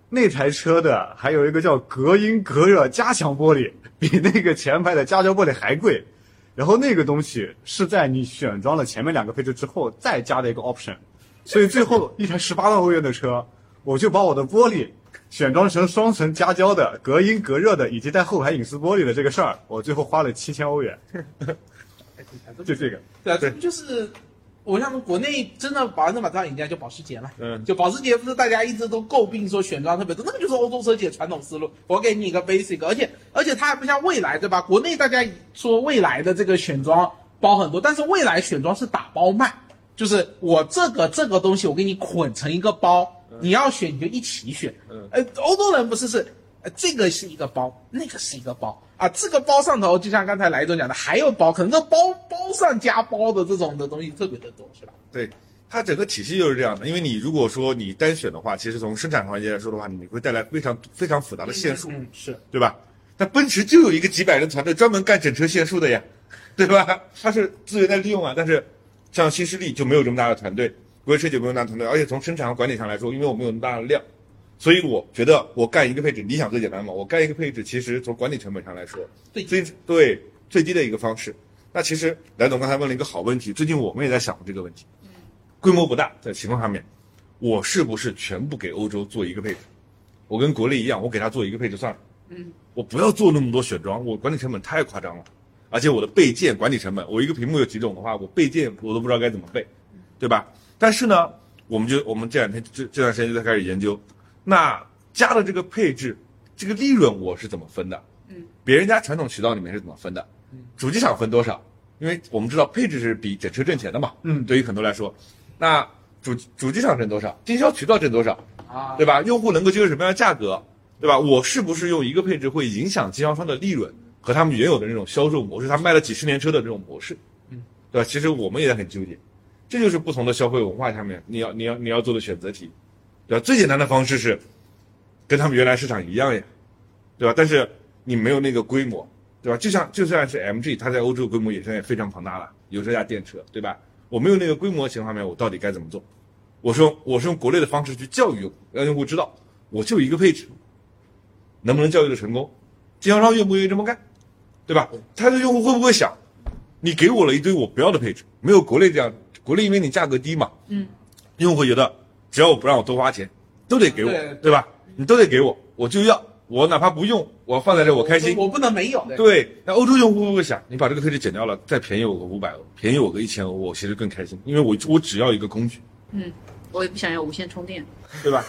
那台车的还有一个叫隔音隔热加强玻璃，比那个前排的加胶玻璃还贵。然后那个东西是在你选装了前面两个配置之后再加的一个 option，所以最后一台十八万欧元的车，我就把我的玻璃选装成双层夹胶的、隔音隔热的，以及带后排隐私玻璃的这个事儿，我最后花了七千欧元，就这个。对啊，这不就是我像国内真的百分之百大赢家就保时捷嘛，嗯就保时捷不是大家一直都诟病说选装特别多，那个就是欧洲车企的传统思路。我给你一个 basic，而且而且它还不像蔚来对吧？国内大家说蔚来的这个选装包很多，但是蔚来选装是打包卖，就是我这个这个东西我给你捆成一个包，你要选你就一起选。嗯呃，欧洲人不是是。呃，这个是一个包，那个是一个包啊。这个包上头，就像刚才来总讲的，还有包，可能这包包上加包的这种的东西特别的多，是吧？对，它整个体系就是这样的。因为你如果说你单选的话，其实从生产环节来说的话，你会带来非常非常复杂的线束，嗯，是对吧？那奔驰就有一个几百人团队专门干整车线束的呀，对吧？它是资源在利用啊。但是像新势力就没有这么大的团队，国际设计没有那么大团队，而且从生产和管理上来说，因为我们有那么大的量，所以我觉得我干一个配置，理想最简单嘛，我干一个配置，其实从管理成本上来说，最最对最低的一个方式。那其实来总刚才问了一个好问题，最近我们也在想这个问题。规模不大在情况上面，我是不是全部给欧洲做一个配置？我跟国内一样，我给他做一个配置算了。嗯，我不要做那么多选装，我管理成本太夸张了，而且我的备件管理成本，我一个屏幕有几种的话，我备件我都不知道该怎么备，对吧？但是呢，我们就我们这两天这这段时间就在开始研究，那加的这个配置，这个利润我是怎么分的？嗯，别人家传统渠道里面是怎么分的？主机厂分多少？因为我们知道配置是比整车挣钱的嘛。嗯对于很多来说，那主主机厂挣多少？经销渠道挣多少？啊，对吧？用户能够接受什么样的价格，对吧？我是不是用一个配置会影响经销商的利润和他们原有的那种销售模式？他卖了几十年车的这种模式，嗯，对吧？其实我们也很纠结，这就是不同的消费文化下面你要你要你要做的选择题，对吧？最简单的方式是跟他们原来市场一样呀，对吧？但是你没有那个规模，对吧？就像就算是 MG，它在欧洲规模也现在非常庞大了，有这架电车，对吧？我没有那个规模情况下面，我到底该怎么做？我说我是用国内的方式去教育用户，让用户知道我就一个配置，能不能教育的成功？经销商愿不愿意这么干，对吧？他的用户会不会想，你给我了一堆我不要的配置，没有国内这样，国内因为你价格低嘛，嗯，用户会觉得只要我不让我多花钱，都得给我，对吧？你都得给我，我就要，我哪怕不用，我放在这我开心，我不能没有。对，那欧洲用户会不会想，你把这个配置减掉了，再便宜我个五百欧，便宜我个一千欧，我其实更开心，因为我我只要一个工具，嗯，我也不想要无线充电。对吧？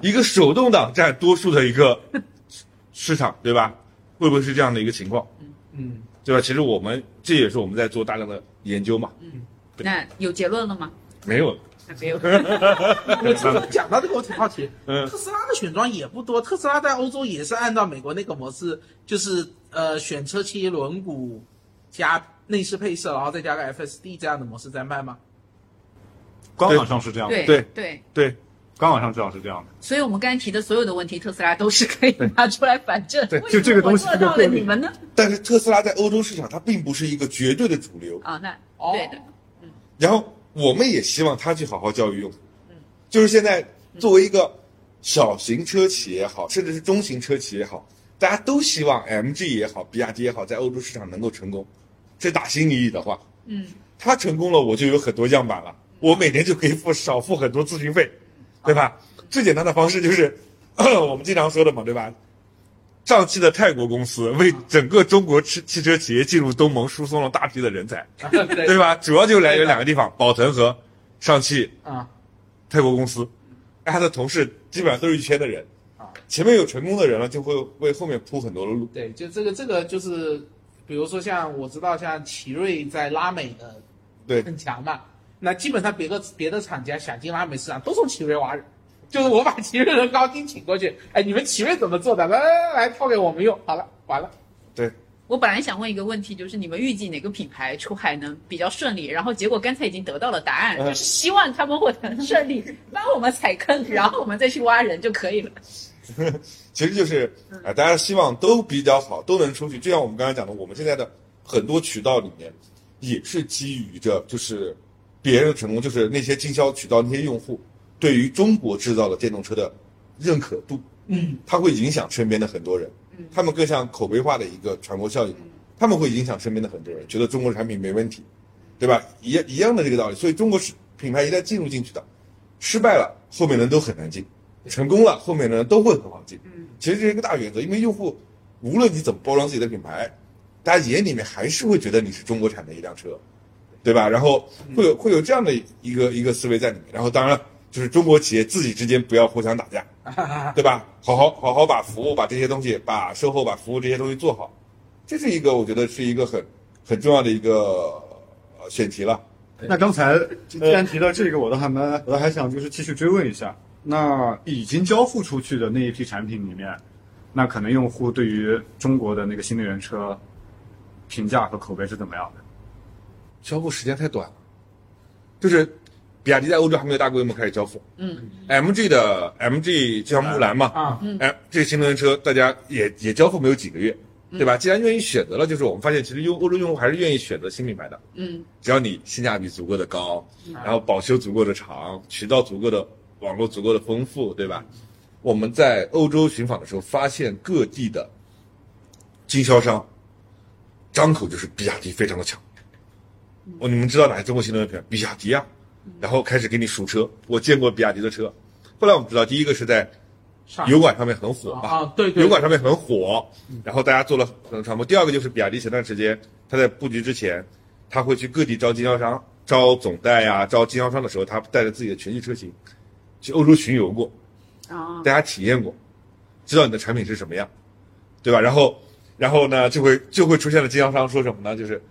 一个手动挡占多数的一个市场，对吧？会不会是这样的一个情况，嗯，对吧？其实我们这也是我们在做大量的研究嘛，嗯那有结论了吗？没有，还没有。我其实讲到这个，我挺好奇，嗯。特斯拉的选装也不多，特斯拉在欧洲也是按照美国那个模式，就是呃选车漆轮毂加内饰配色，然后再加个 FSD 这样的模式在卖吗？官网上是这样的，对。对。对，对。官网上至少是这样的。所以我们刚才提的所有的问题，特斯拉都是可以拿出来反证。对就这个东西做到了，你们呢？但是特斯拉在欧洲市场它并不是一个绝对的主流，啊，那哦。对的，然后我们也希望他去好好教育用户，就是现在作为一个小型车企也好，甚至是中型车企也好，大家都希望 MG 也好，比亚迪也好，在欧洲市场能够成功。这打心里的话，嗯，他成功了，我就有很多样板了，我每年就可以付少付很多咨询费，对吧？最简单的方式就是 我们经常说的嘛，对吧？上汽的泰国公司为整个中国汽汽车企业进入东盟输送了大批的人才，对。对吧？主要就来源两个地方，宝腾和上汽啊，泰国公司，他的同事基本上都是一圈的人。啊，前面有成功的人了，就会为后面铺很多的路。对，就这个这个就是，比如说像我知道像奇瑞在拉美的对。很强嘛，那基本上别个别的厂家想进拉美市场都从奇瑞挖人，就是我把奇瑞的高精请过去，哎，你们奇瑞怎么做的？来来来来，套给我们用，好了，完了。对，我本来想问一个问题，就是你们预计哪个品牌出海能比较顺利？然后结果刚才已经得到了答案，嗯就是希望他们会很顺利，帮我们踩坑，然后我们再去挖人就可以了。其实就是啊、大家希望都比较好，都能出去。就像我们刚才讲的，我们现在的很多渠道里面，也是基于着就是别人的成功，就是那些经销渠道那些用户对于中国制造的电动车的认可度，嗯，它会影响身边的很多人，嗯他们更像口碑化的一个传播效应，他们会影响身边的很多人，觉得中国产品没问题，对吧？一样一样的这个道理。所以中国是品牌一旦进入进去的，失败了，后面人都很难进。成功了，后面的人都会很好进。嗯其实这是一个大原则，因为用户无论你怎么包装自己的品牌，大家眼里面还是会觉得你是中国产的一辆车，对吧？然后会有会有这样的一个一个思维在里面。然后当然了，就是中国企业自己之间不要互相打架，对吧？好好好好把服务、把这些东西、把售后、把服务这些东西做好，这是一个我觉得是一个很很重要的一个呃选题了。那刚才既然提到这个，我都还蛮，我倒还想就是继续追问一下，那已经交付出去的那一批产品里面，那可能用户对于中国的那个新能源车评价和口碑是怎么样的？交付时间太短了，就是比亚迪在欧洲还没有大规模开始交付。嗯，MG 的 MG 就像木兰嘛，啊，哎，这个新能源车大家也也交付没有几个月，对吧？既然愿意选择了，就是我们发现其实用欧洲用户还是愿意选择新品牌的。嗯，只要你性价比足够的高，然后保修足够的长，渠道足够的网络足够的丰富，对吧？我们在欧洲寻访的时候，发现各地的经销商张口就是比亚迪非常的强。哦，你们知道哪些中国新能源品牌？比亚迪啊，然后开始给你数车。我见过比亚迪的车，后来我们知道，第一个是在上油管上面很火嘛，啊，对对，油管上面很火，然后大家做了很多传播。第二个就是比亚迪前段时间他在布局之前，他会去各地招经销商、招总代呀、招经销商的时候，他带着自己的全系车型去欧洲巡游过，啊，大家体验过，知道你的产品是什么样，对吧？然后，然后呢，就会就会出现了经销商说什么呢？就是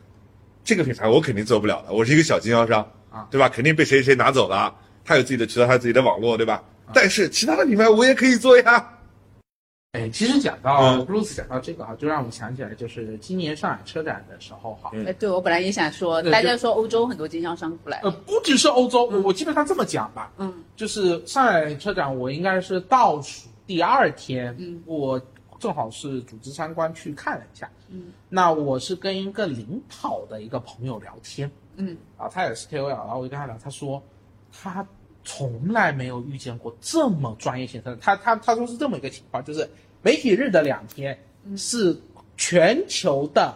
这个品牌我肯定做不了的，我是一个小经销商啊，对吧？肯定被谁谁拿走了，他有自己的渠道，他有自己的网络，对吧？但是其他的品牌我也可以做呀。哎，其实讲到嗯。Bruce 讲到这个哈，就让我想起来，就是今年上海车展的时候哈，嗯。哎，对我本来也想说，大家说欧洲很多经销商不来，呃，不只是欧洲，我我基本上这么讲吧，嗯，就是上海车展，我应该是倒数第二天，嗯。我正好是组织参观去看了一下，嗯，那我是跟一个领跑的一个朋友聊天，嗯，啊，他也是 KOL，然后我就跟他聊，他说他从来没有遇见过这么专业性的，他他他说是这么一个情况，就是媒体日的两天是全球的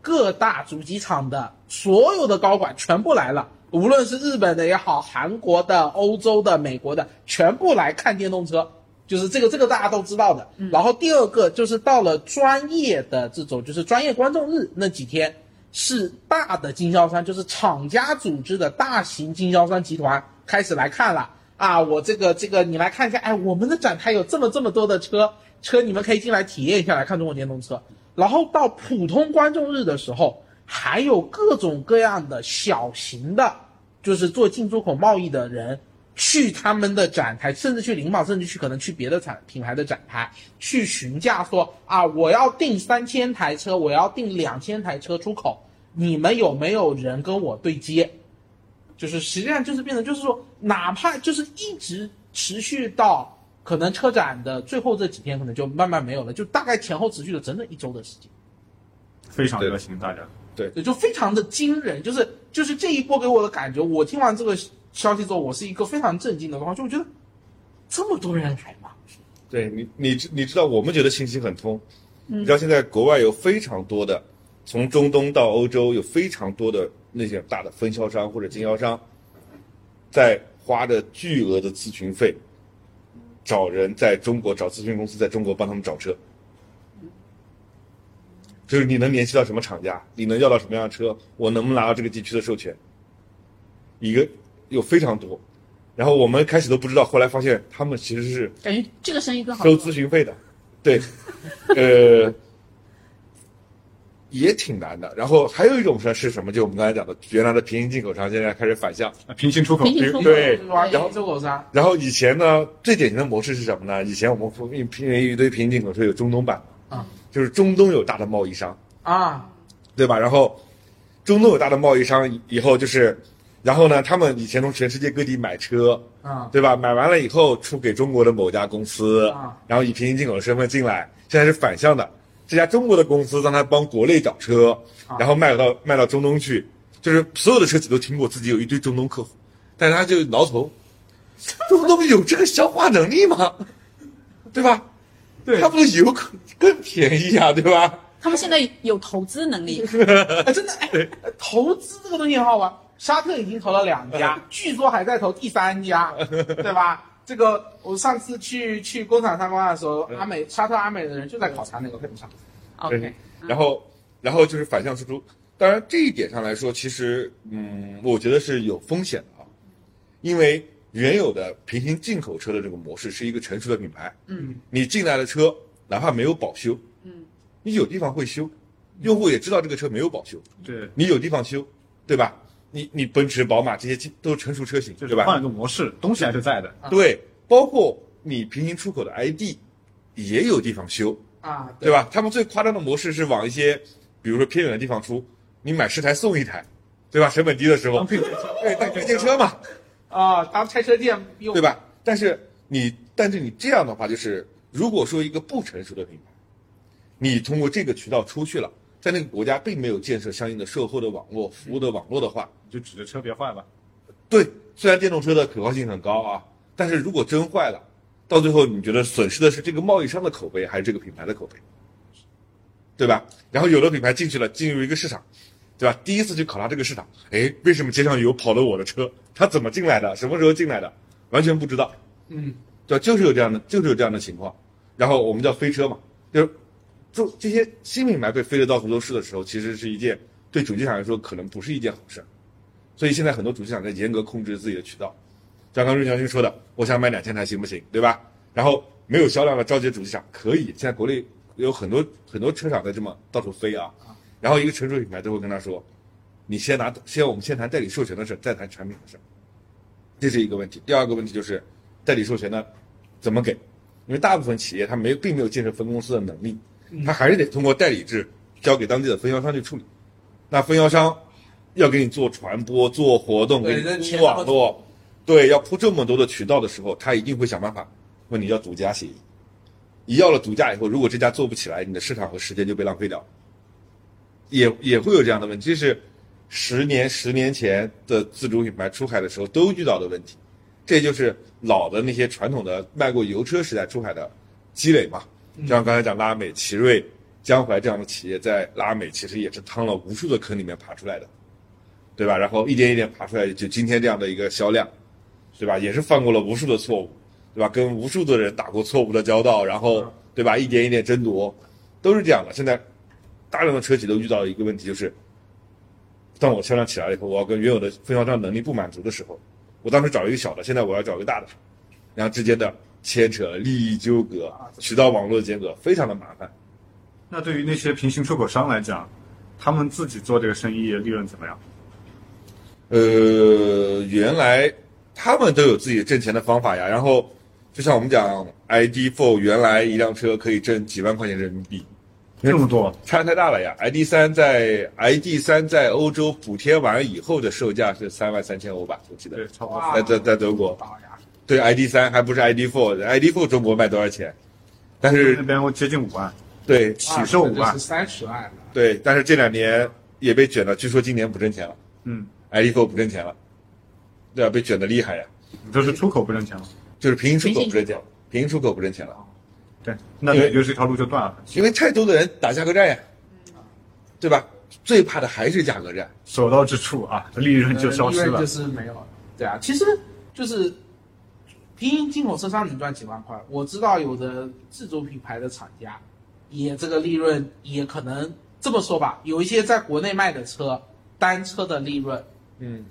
各大主机厂的所有的高管全部来了，无论是日本的也好，韩国的、欧洲的、美国的，全部来看电动车。就是这个，这个大家都知道的。然后第二个就是到了专业的这种，就是专业观众日那几天，是大的经销商，就是厂家组织的大型经销商集团开始来看了啊！我这个这个，你来看一下，哎，我们的展台有这么这么多的车车，你们可以进来体验一下，来看中国电动车。然后到普通观众日的时候，还有各种各样的小型的，就是做进出口贸易的人。去他们的展台，甚至去领跑，甚至去可能去别的产品牌的展台去询价说啊，我要订三千台车，我要订两千台车出口，你们有没有人跟我对接？就是实际上就是变成就是说，哪怕就是一直持续到可能车展的最后这几天，可能就慢慢没有了，就大概前后持续了整整一周的时间。非常热情，大家。对，就非常的惊人，就是就是这一波给我的感觉，我听完这个消息之后，我是一个非常震惊的状况，就我觉得这么多人来吗？对你，你你知道，我们觉得信息很通。你知道现在国外有非常多的，从中东到欧洲有非常多的那些大的分销商或者经销商，在花着巨额的咨询费，找人在中国找咨询公司在中国帮他们找车。就是你能联系到什么厂家，你能要到什么样的车，我能不能拿到这个地区的授权？一个有非常多，然后我们开始都不知道，后来发现他们其实是感觉这个生意更好。收咨询费的，对，呃，也挺难的。然后还有一种是是什么？就我们刚才讲的，原来的平行进口商现在开始反向。啊平行出口，平行出口对？然后出口商然后以前呢，最典型的模式是什么呢？以前我们说平平一堆平行进口车有中东版啊，就是中东有大的贸易商，啊，对吧？然后中东有大的贸易商以以后就是，然后呢，他们以前从全世界各地买车，啊对吧？买完了以后出给中国的某家公司，啊然后以平行进口的身份进来。现在是反向的，这家中国的公司让他帮国内找车，啊然后卖到卖到中东去。就是所有的车企都听过自己有一堆中东客户，但是他就挠头，中东有这个消化能力吗？对吧？对他不是有可更便宜啊，对吧？他们现在有投资能力，哎，真的哎，投资这个东西很好玩。沙特已经投了两家，据说还在投第三家，对吧？这个我上次去去工厂参观的时候，阿美沙特阿美的人就在考察那个工厂。OK，然后，然后就是反向输出。当然，这一点上来说，其实，嗯，我觉得是有风险的啊，因为原有的平行进口车的这个模式是一个成熟的品牌，嗯，你进来的车哪怕没有保修，嗯，你有地方会修，用户也知道这个车没有保修，对，你有地方修，对吧？你你奔驰、宝马这些都是成熟车型，对吧？就是换了个模式，东西还是在的。对，包括你平行出口的 ID 也有地方修，啊，对吧？他们最夸张的模式是往一些，比如说偏远的地方出，你买十台送一台，对吧？成本低的时候，对，当配件车嘛，啊，当拆车店用，对？吧？但是你，但是你这样的话，就是如果说一个不成熟的品牌，你通过这个渠道出去了，在那个国家并没有建设相应的售后的网络、服务的网络的话，就指着车别坏吧。对，虽然电动车的可靠性很高啊，但是如果真坏了，到最后你觉得损失的是这个贸易商的口碑，还是这个品牌的口碑？对吧？然后有的品牌进去了，进入一个市场，对吧？第一次去考察这个市场，哎，为什么街上有跑了我的车？他怎么进来的？什么时候进来的？完全不知道，嗯，对吧？就是有这样的，就是有这样的情况。然后我们叫飞车嘛，就是就这些新品牌被飞得到处都是的时候，其实是一件对主机厂来说可能不是一件好事。所以现在很多主机厂在严格控制自己的渠道。像刚瑞强兄说的，我想买两千台行不行？对吧？然后没有销量的召集主机厂可以，现在国内有很多很多车厂在这么到处飞啊。然后一个成熟品牌都会跟他说，你先拿先我们先谈代理授权的事，再谈产品的事。这是一个问题。第二个问题就是代理授权呢怎么给？因为大部分企业它没并没有建设分公司的能力，它还是得通过代理制交给当地的分销商去处理。那分销商要给你做传播、做活动，给你铺网络，对，要铺这么多的渠道的时候，他一定会想办法问你要独家协议。你要了独家以后，如果这家做不起来，你的市场和时间就被浪费掉。也也会有这样的问题，这是十年、十年前的自主品牌出海的时候都遇到的问题。这就是老的那些传统的卖过油车时代出海的积累嘛。就像刚才讲拉美、奇瑞、江淮这样的企业，在拉美其实也是趟了无数的坑里面爬出来的，对吧？然后一点一点爬出来，就今天这样的一个销量，对吧？也是犯过了无数的错误，对吧？跟无数的人打过错误的交道，然后对吧？一点一点争夺，都是这样的。现在大量的车企都遇到了一个问题，就是当我销量起来了以后，我要跟原有的分销商能力不满足的时候，我当时找了一个小的，现在我要找一个大的，然后之间的牵扯、利益纠葛、渠道网络的间隔，非常的麻烦。那对于那些平行出口商来讲，他们自己做这个生意利润怎么样？呃，原来他们都有自己挣钱的方法呀。然后，就像我们讲，ID4 原来一辆车可以挣几万块钱人民币，这么多，差太大了呀。ID 三在 ID 三在欧洲补贴完以后的售价是三万三千欧吧，我记得对，。差不多。在在在德国，大呀，对 ID 三还不是 ID four，ID four 中国卖多少钱？但那是边接近五万，对起售五万是三十万，对，但是这两年也被卷了，据说今年不挣钱了嗯，，ID four 不挣钱了，对啊，被卷的厉害呀。你这是出口不挣钱了。就是平行出口不挣钱，平行出口不挣钱了，对，那也就是这条路就断了，因为太多的人打价格战呀，对吧？最怕的还是价格战。所到之处啊，利润就消失了就。是没有了。对啊，其实就是平行进口车商能赚几万块，我知道有的自主品牌的厂家也这个利润也可能这么说吧，有一些在国内卖的车单车的利润，嗯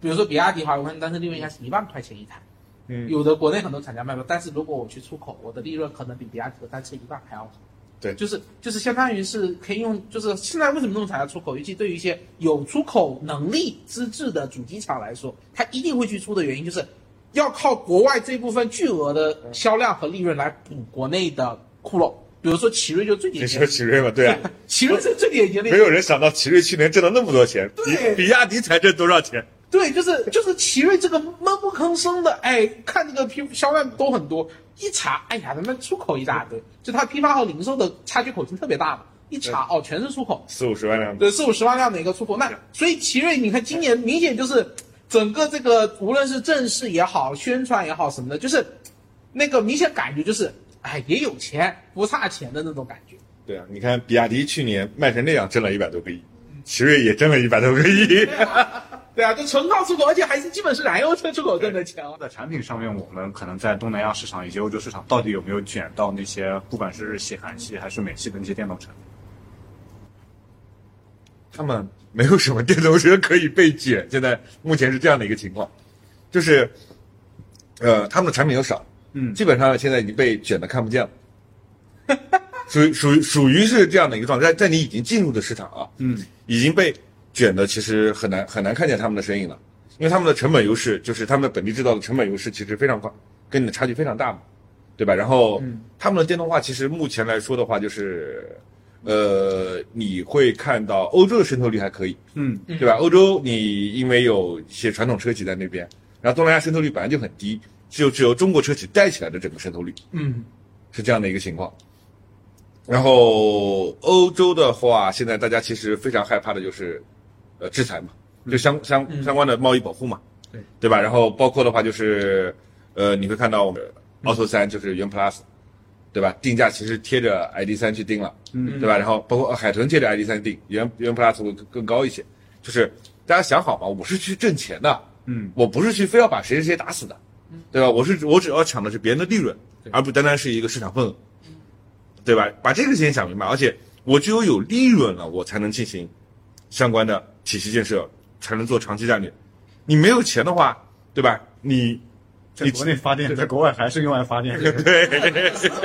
比如说比亚迪、华为单车利润应该是一万块钱一台。嗯，有的国内很多厂家卖不，但是如果我去出口，我的利润可能比比亚迪的单车一万还要好。对就是就是相当于是可以用，就是现在为什么那么厂家出口，尤其对于一些有出口能力资质的主机厂来说，它一定会去出的原因就是，要靠国外这部分巨额的销量和利润来补国内的窟窿。比如说奇瑞就最你典型说，奇瑞嘛，对啊，奇瑞是最典型的没有人想到奇瑞去年挣了那么多钱，比对。比亚迪才挣多少钱？对，就是就是奇瑞这个闷不吭声的，哎，看这个批销量都很多，一查，哎呀，他们出口一大堆，就它批发和零售的差距口径特别大嘛，一查哦，全是出口，四五十万辆，对，四五十万辆的一个出口，那所以奇瑞，你看今年明显就是整个这个无论是正式也好，宣传也好什么的，就是那个明显感觉就是，哎，也有钱不差钱的那种感觉。对啊，你看比亚迪去年卖成那样，挣了一百多个亿，奇瑞也挣了一百多个亿。对啊，就纯靠出口，而且还是基本是燃油车出口挣的钱哦。在产品上面，我们可能在东南亚市场以及欧洲市场，到底有没有卷到那些不管是日系、韩系还是美系的那些电动车？他们没有什么电动车可以被卷，现在目前是这样的一个情况，就是，呃，他们的产品又少，嗯。基本上现在已经被卷的看不见了，属于属于属于是这样的一个状态，在在你已经进入的市场啊，嗯，已经被卷的，其实很难很难看见他们的身影了，因为他们的成本优势，就是他们的本地制造的成本优势其实非常快，跟你的差距非常大嘛，对吧？然后、他们的电动化其实目前来说的话，就是呃，你会看到欧洲的渗透率还可以，嗯，对吧？欧洲你因为有一些传统车企在那边，然后东南亚渗透率本来就很低，就只有中国车企带起来的整个渗透率，嗯，是这样的一个情况。然后欧洲的话，现在大家其实非常害怕的就是，呃，制裁嘛，就相相相关的贸易保护嘛，对对吧？然后包括的话就是，呃，你会看到我们奥拓三就是元 Plus，对吧？定价其实贴着 ID 三去定了，嗯，对吧？然后包括海豚贴着 ID 三定，元元 Plus 会更更高一些。就是大家想好嘛，我是去挣钱的，嗯，我不是去非要把谁谁谁打死的，对吧？我是我只要抢的是别人的利润，而不单单是一个市场份额，对吧？把这个先想明白，而且我只有有利润了，我才能进行相关的体系建设，才能做长期战略。你没有钱的话，对吧？你在国内发电，在国外还是用来发电。对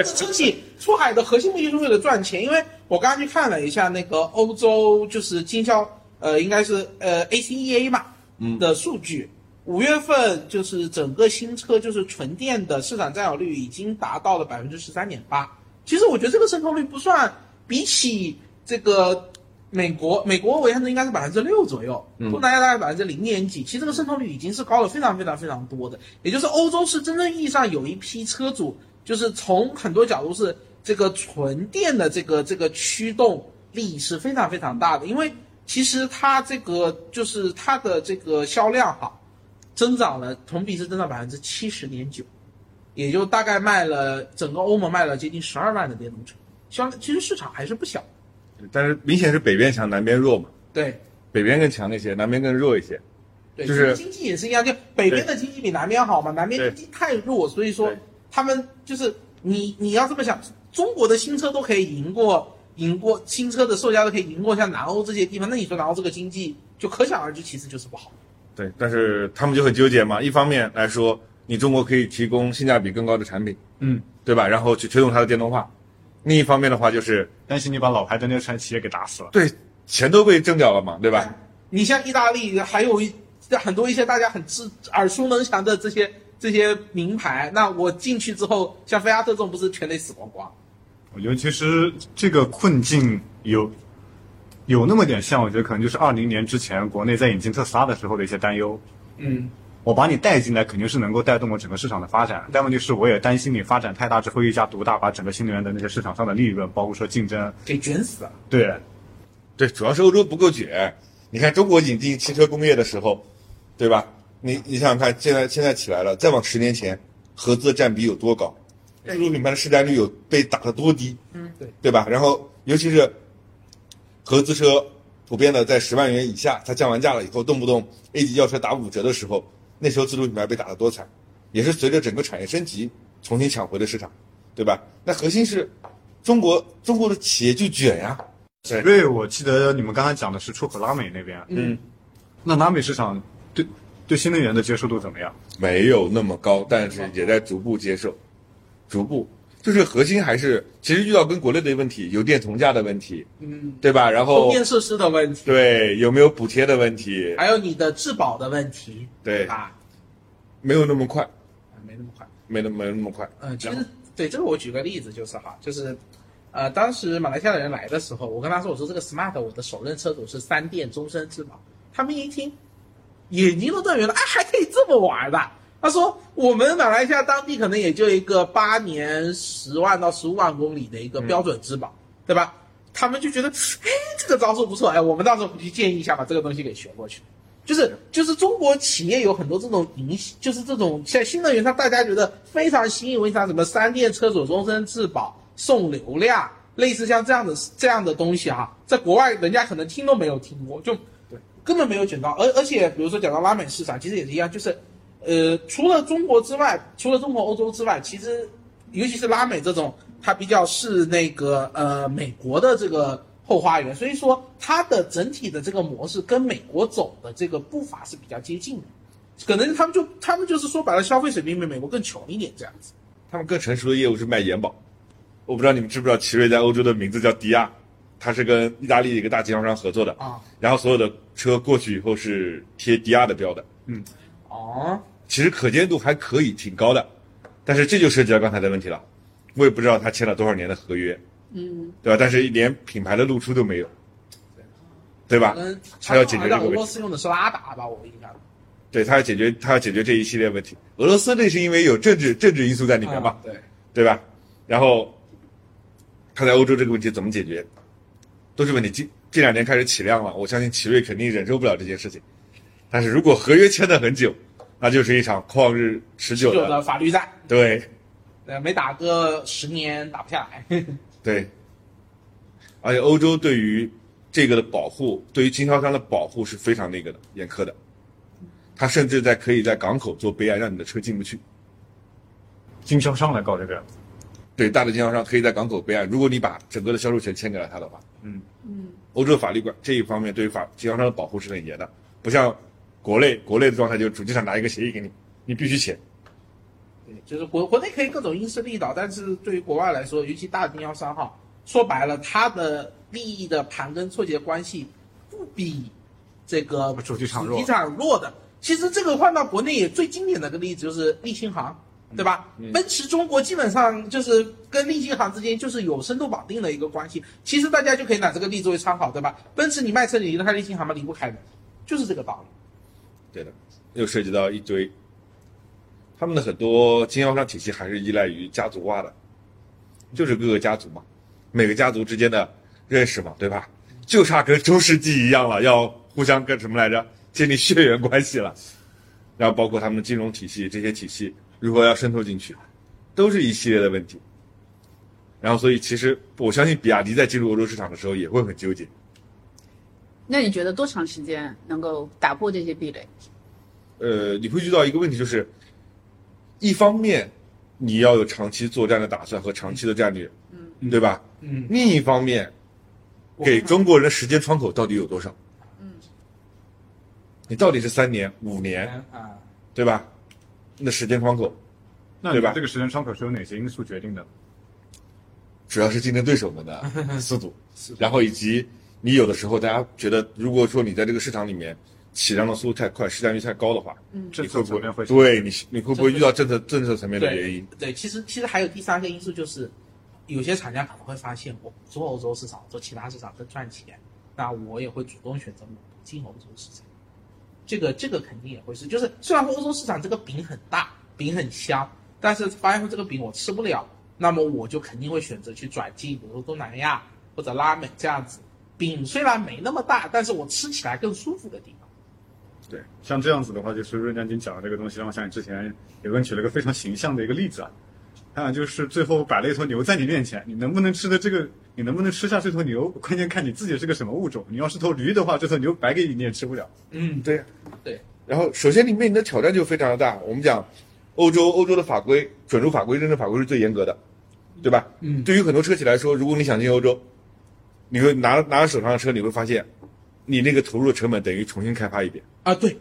车企出海的核心目的就是为了赚钱，因为我刚刚去看了一下那个欧洲就是经销，呃，应该是呃 ACEA 嘛，嗯的数据，五月份就是整个新车就是纯电的市场占有率已经达到了百分之十三点八。其实我觉得这个渗透率不算，比起这个美国，美国为的应该是百分之六左右，东南亚大概百分之零点几，其实这个渗透率已经是高了非常非常非常多的。也就是欧洲是真正意义上有一批车主，就是从很多角度是这个纯电的这个这个驱动力是非常非常大的，因为其实它这个就是它的这个销量哈，增长了同比是增长百分之七十点九，也就大概卖了整个欧盟卖了接近十二万的电动车，相其实市场还是不小。但是明显是北边强，南边弱嘛，对北边更强一些，南边更弱一些。对，就是经济也是一样，就北边的经济比南边好嘛，南边经济太弱，所以说他们就是你你要这么想，中国的新车都可以赢过赢过新车的售价都可以赢过像南欧这些地方，那你说南欧这个经济就可想而知，其实就是不好。对，但是他们就很纠结嘛。一方面来说，你中国可以提供性价比更高的产品，嗯，对吧？然后去推动它的电动化。另一方面的话，就是担心你把老牌的那些产企业给打死了。对钱都被挣掉了嘛，对吧？你像意大利，还有一很多一些大家很知耳熟能详的这些这些名牌，那我进去之后，像菲亚特这种不是全得死光光？我觉得其实这个困境有有那么点像，我觉得可能就是二零年之前国内在引进特斯拉的时候的一些担忧。嗯，我把你带进来，肯定是能够带动我整个市场的发展，但问题是我也担心你发展太大之后一家独大，把整个新能源的那些市场上的利润，包括说竞争，给卷死了。对，对，主要是欧洲不够卷。你看中国引进汽车工业的时候，对吧？你你想想看，现在现在起来了，再往十年前，合资的占比有多高？自主品牌的市占率有被打得多低？嗯，对。对吧？然后尤其是合资车普遍的在十万元以下，它降完价了以后，动不动 A 级轿车打五折的时候，那时候自主品牌被打得多惨，也是随着整个产业升级重新抢回的市场，对吧？那核心是中国中国的企业就卷呀，对因为我记得你们刚才讲的是出口拉美那边，嗯，那拉美市场对对新能源的接受度怎么样？没有那么高，但是也在逐步接受，逐步就是核心还是其实遇到跟国内的问题，油电同价的问题，嗯，对吧？然后充后电设施的问题，对有没有补贴的问题，还有你的质保的问题，对吧？没有那么快，没那么快。没那么没那么快。嗯，其实对这个我举个例子就是哈，就是呃，当时马来西亚的人来的时候，我跟他说，我说这个 smart 我的首任车主是三电终身质保，他们一听眼睛都瞪圆了，啊，还可以这么玩的。他说我们马来西亚当地可能也就一个八年十万到十五万公里的一个标准质保，对吧？他们就觉得，哎，这个招数不错，哎，我们到时候回去建议一下，把这个东西给学过去。就是就是中国企业有很多这种营，就是这种像新能源，它大家觉得非常新颖，为啥什么三电车主终身质保、送流量，类似像这样的这样的东西哈、在国外人家可能听都没有听过，就对根本没有卷到。而而且比如说讲到拉美市场，其实也是一样，就是呃，除了中国之外，除了中国、欧洲之外，其实尤其是拉美这种，它比较是那个呃美国的这个后花园，所以说它的整体的这个模式跟美国走的这个步伐是比较接近的。可能他们就他们就是说白了，消费水平比美国更穷一点这样子。他们更成熟的业务是卖延保。我不知道你们知不知道，奇瑞在欧洲的名字叫迪亚，它是跟意大利的一个大经销商合作的啊。然后所有的车过去以后是贴迪亚的标的，嗯哦，其实可见度还可以，挺高的。但是这就涉及到刚才的问题了，我也不知道他签了多少年的合约，嗯，对吧？但是连品牌的露出都没有，对吧？嗯，他要解决这个问题，罗斯用的是拉达吧，我印象中。对他要解决他要解决这一系列问题。俄罗斯那是因为有政治政治因素在里面嘛，啊对，对吧？然后他在欧洲这个问题怎么解决，都是问题。这这两年开始起量了，我相信奇瑞肯定忍受不了这件事情。但是如果合约签的很久，那就是一场旷日持久有的，的法律战，对呃，没打个十年打不下来。对。而且欧洲对于这个的保护，对于经销商的保护是非常那个的严苛的。他甚至在可以在港口做备案，让你的车进不去。经销商来搞这个，对，大的经销商可以在港口备案，如果你把整个的销售权签给了他的话，嗯嗯，欧洲法律管这一方面对于法经销商的保护是很严的，不像国内国内的状态，就是主机厂拿一个协议给你，你必须签。对，就是国国内可以各种因势利导，但是对于国外来说，尤其大经销商哈，说白了，他的利益的盘根错节关系不比这个主机厂弱主机厂弱的。其实这个换到国内也最经典的一个例子就是利星行，对吧？奔驰中国基本上就是跟利星行之间就是有深度绑定的一个关系。其实大家就可以拿这个例子为参考，对吧？奔驰你卖车你离得开利星行吗？离不开的，就是这个道理。对的，又涉及到一堆，他们的很多经销商体系还是依赖于家族化的，就是各个家族嘛，每个家族之间的认识嘛，对吧？就差跟中世纪一样了，要互相跟什么来着，建立血缘关系了。然后包括他们的金融体系这些体系如何要渗透进去，都是一系列的问题。然后所以其实我相信比亚迪在进入欧洲市场的时候也会很纠结。那你觉得多长时间能够打破这些壁垒？呃，你会遇到一个问题，就是一方面你要有长期作战的打算和长期的战略，嗯，对吧？嗯，另一方面，给中国人的时间窗口到底有多少？嗯，你到底是三年、五年，啊，对吧？那时间窗口对吧这个时间窗口是由哪些因素决定的？主要是竞争对手们的 速度，然后以及你有的时候大家觉得，如果说你在这个市场里面起量的速度太快，市占率太高的话，嗯政你会不会策层面会对你你会不会遇到政策政策层面的原因？对，其实其实还有第三个因素，就是有些厂家可能会发现，我不做欧洲市场，做其他市场更赚钱，那我也会主动选择不进欧洲市场。这个这个肯定也会是，就是虽然说欧洲市场这个饼很大，饼很香，但是发现说这个饼我吃不了，那么我就肯定会选择去转进，比如说东南亚或者拉美这样子。饼虽然没那么大，但是我吃起来更舒服的地方。对，像这样子的话，就是润将军讲的这个东西，让我想起之前有人举了个非常形象的一个例子啊，啊，就是最后摆了一头牛在你面前，你能不能吃的这个，你能不能吃下这头牛，关键看你自己是个什么物种。你要是头驴的话，这头牛白给你你也吃不了。嗯，对对。然后，首先你面临的挑战就非常的大。我们讲，欧洲欧洲的法规准入法规、认证法规是最严格的，对吧？嗯对于很多车企来说，如果你想进欧洲，你会拿拿着手上的车，你会发现，你那个投入成本等于重新开发一遍，啊，对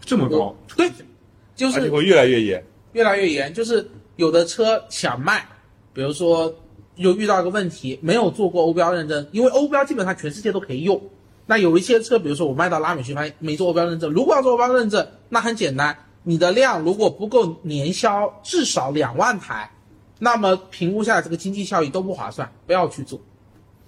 这么高，对，就是而且会越来越严。越来越严，就是有的车想卖，比如说又遇到一个问题，没有做过欧标认证，因为欧标基本上全世界都可以用。那有一些车，比如说我卖到拉美去，发现没做欧标认证。如果要做欧标认证，那很简单，你的量如果不够年销至少两万台，那么评估下来这个经济效益都不划算，不要去做，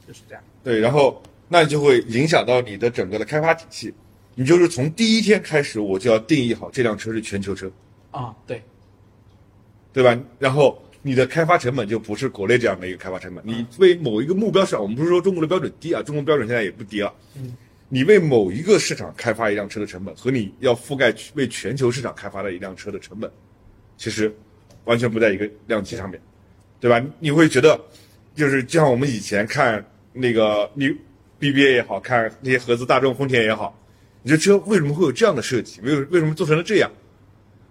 就是这样。对，然后那就会影响到你的整个的开发体系。你就是从第一天开始，我就要定义好这辆车是全球车，啊，对，对吧？然后你的开发成本就不是国内这样的一个开发成本，你为某一个目标市场，我们不是说中国的标准低啊，中国标准现在也不低了。嗯，你为某一个市场开发一辆车的成本，和你要覆盖为全球市场开发的一辆车的成本，其实完全不在一个量级上面，对吧？你会觉得，就是就像我们以前看那个你 BBA 也好看那些合资大众、丰田也好，你这车为什么会有这样的设计？为为什么做成了这样？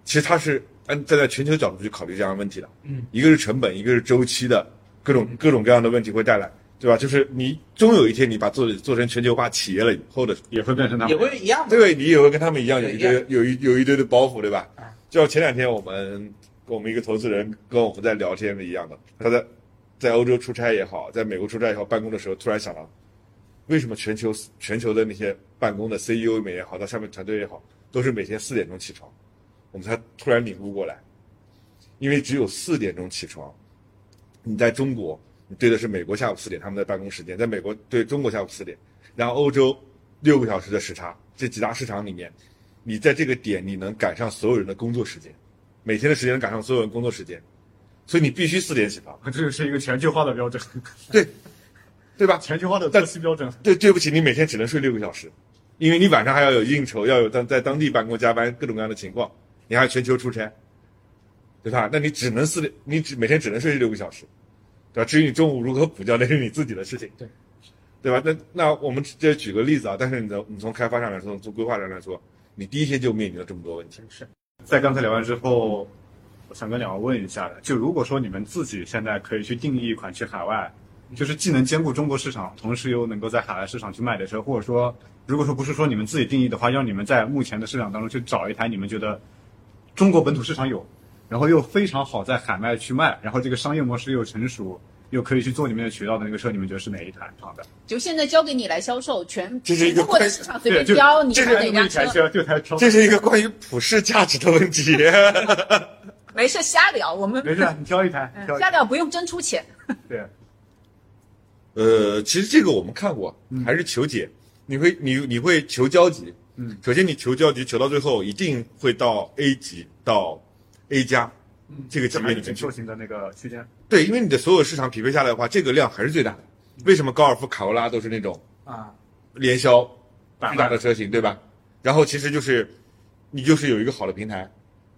其实它是按站在全球角度去考虑这样的问题的。嗯，一个是成本，一个是周期的各种各种各样的问题会带来，对吧？就是你终有一天你把做做成全球化企业了以后的也会变成他们也。会一样的。对，你也会跟他们一样有一堆有一有一堆的包袱，对吧啊？就像前两天我们跟我们一个投资人跟我们在聊天的一样的，他在在欧洲出差也好，在美国出差也好，办公的时候突然想到，为什么全球全球的那些办公的 CEO 们也好，到下面团队也好，都是每天四点钟起床？我们才突然领悟过来，因为只有四点钟起床，你在中国，你对的是美国下午四点他们的办公时间，在美国对中国下午四点，然后欧洲六个小时的时差，这几大市场里面，你在这个点你能赶上所有人的工作时间，每天的时间能赶上所有人工作时间，所以你必须四点起床，这是一个全球化的标准，对，对吧？全球化的作息标准。对，对不起，你每天只能睡六个小时，因为你晚上还要有应酬，要有当在当地办公加班各种各样的情况，你还要全球出差，对吧？那你只能四点，你只每天只能睡六个小时，对吧？至于你中午如何补觉，那是你自己的事情，对，对吧？那那我们这举个例子啊，但是你的你从开发上来说，从规划上来说，你第一天就面临了这么多问题，是在刚才聊完之后，我想跟两位问一下的，就如果说你们自己现在可以去定义一款去海外，就是既能兼顾中国市场，同时又能够在海外市场去卖的车，或者说，如果说不是说你们自己定义的话，让你们在目前的市场当中去找一台你们觉得中国本土市场有，然后又非常好在海外去卖，然后这个商业模式又成熟，又可以去做你们的渠道的那个车，你们觉得是哪一台？好的，就现在交给你来销售，全这是一个全中国的关市场随便挑，你这看哪一台辆车？这是一个关于普世价值的问题。没事，瞎聊，我们没事，你挑一台，挑一台，瞎聊不用真出钱。对。呃，其实这个我们看过，还是求解。你会你你会求交集，嗯，首先你求交集，求到最后一定会到 A 级到 A 加，这个级这别里面去还是挺受。型的那个区间。对，因为你的所有市场匹配下来的话，这个量还是最大的。为什么高尔夫、卡罗拉都是那种啊，连销百巨大的车型，对吧？然后其实就是你就是有一个好的平台，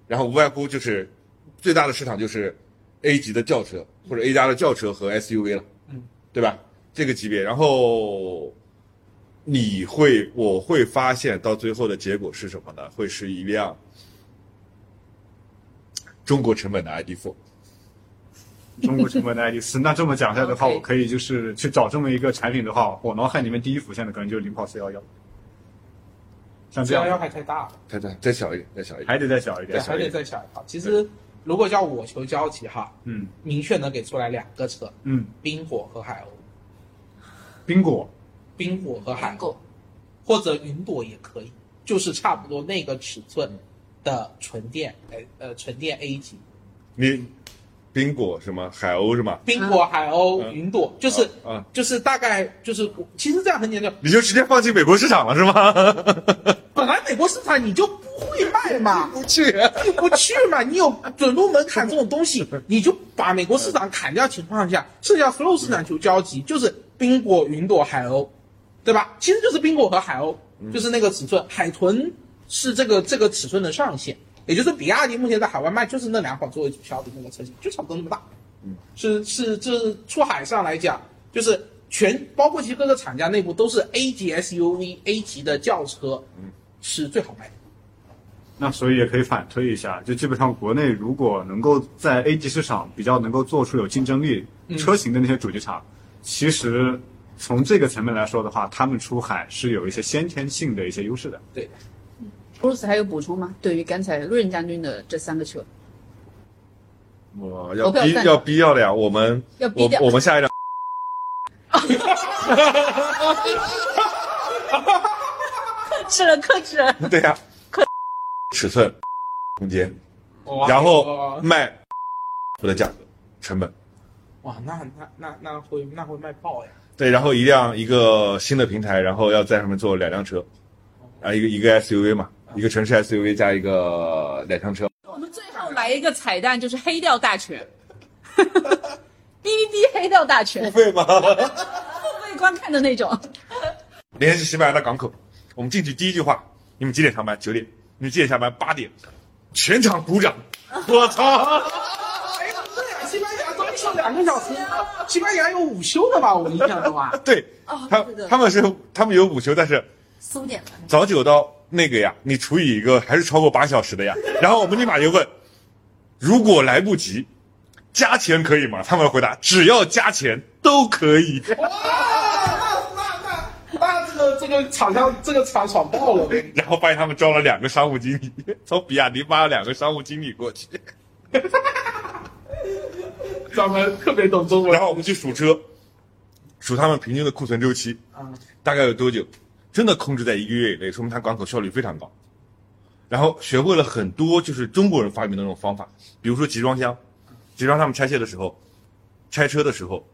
然后无外乎就是最大的市场就是 A 级的轿车或者 A 加的轿车和 SUV 了，嗯，对吧？这个级别，然后你会我会发现到最后的结果是什么呢？会是一辆中国成本的 ID.4。中国成本的 ID 四，那这么讲下来的话我可以就是去找这么一个产品的话，我脑海里面第一浮现的可能就是领跑四幺幺，像这四幺幺样还太大了，太大再小一点，再小一点。还得再小一对，点。还得再小一点。其实如果叫我求交集哈，嗯。明确能给出来两个车，嗯，冰火和海鸥，冰果冰火和海鸥，或者云朵也可以，就是差不多那个尺寸的纯电，呃呃纯电 A 级，你冰果是吗？海鸥是吗？冰果、海鸥、嗯。云朵，就是啊啊。就是大概就是，其实这样很简单，你就直接放进美国市场了是吗？本来美国市场你就不会卖嘛，不去。进不去嘛，你有准入门槛这种东西，你就把美国市场砍掉情况下，剩下所有市场求交集，就是冰果、云朵、海鸥，对吧？其实就是冰果和海鸥，就是那个尺寸，海豚是这个这个尺寸的上限，也就是比亚迪目前在海外卖就是那两款作为主销的那个车型，就差不多那么大。嗯，是是，这出海上来讲，就是全包括其实各个厂家内部都是 A 级 SUV、A 级的轿车，嗯，是最好卖的。那所以也可以反推一下，就基本上国内如果能够在 A 级市场比较能够做出有竞争力车型的那些主机厂，其实从这个层面来说的话，他们出海是有一些先天性的一些优势的。对，布鲁斯还有补充吗？对于刚才陆任将军的这三个车，我要逼要逼要的呀，我们要逼掉我我们下一辆克 制了，克制了。对呀，尺寸、空间，哇然后卖的价格、成本，哇，那那那那会那会卖爆呀！对，然后一辆一个新的平台，然后要在上面做两辆车，啊，一个一个 SUV 嘛，一个城市 SUV 加一个两厢车，我们最后来一个彩蛋，就是黑调大全，哔哔哔黑调大全，付费吗？付费观看的那种。联系西班牙的港口，我们进去第一句话，你们几点上班？九点。你们几点下班？八点。全场鼓掌。我操！哎呀，对呀，西班牙都上两个小时，西班牙有午休的吧？我印象中啊，对，他他们是他们有午休，但是四五点的。早九到那个呀，你除以一个还是超过八小时的呀。然后我们立马就问，如果来不及，加钱可以吗？他们回答只要加钱都可以。这个厂商这个厂爽爆了。然后发现他们招了两个商务经理，从比亚迪挖了两个商务经理过去。专门特别懂中文。然后我们去数车，数他们平均的库存周期，啊，大概有多久？真的控制在一个月以内，说明他港口效率非常高。然后学会了很多就是中国人发明的那种方法，比如说集装箱，集装箱他们拆卸的时候，拆车的时候，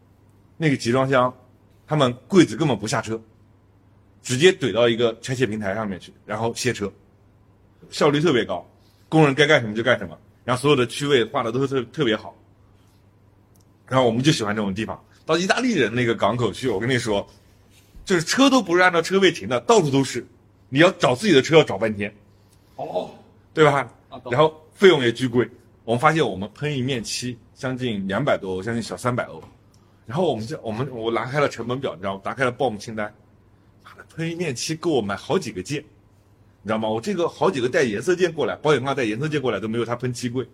那个集装箱，他们柜子根本不下车，直接怼到一个拆卸平台上面去，然后卸车，效率特别高，工人该干什么就干什么，然后所有的区位画的都是特特别好。然后我们就喜欢这种地方。到意大利人那个港口去，我跟你说，就是车都不是按照车位停的，到处都是，你要找自己的车要找半天，哦，对吧然后费用也巨贵。我们发现我们喷一面漆将近两百多欧，将近小三百欧。然后我们就我们我拿开了成本表，你知道吗？打开了报幕清单，喷一面漆够我买好几个件，你知道吗？我这个好几个带颜色件过来，保险杠带颜色件过来都没有它喷漆贵。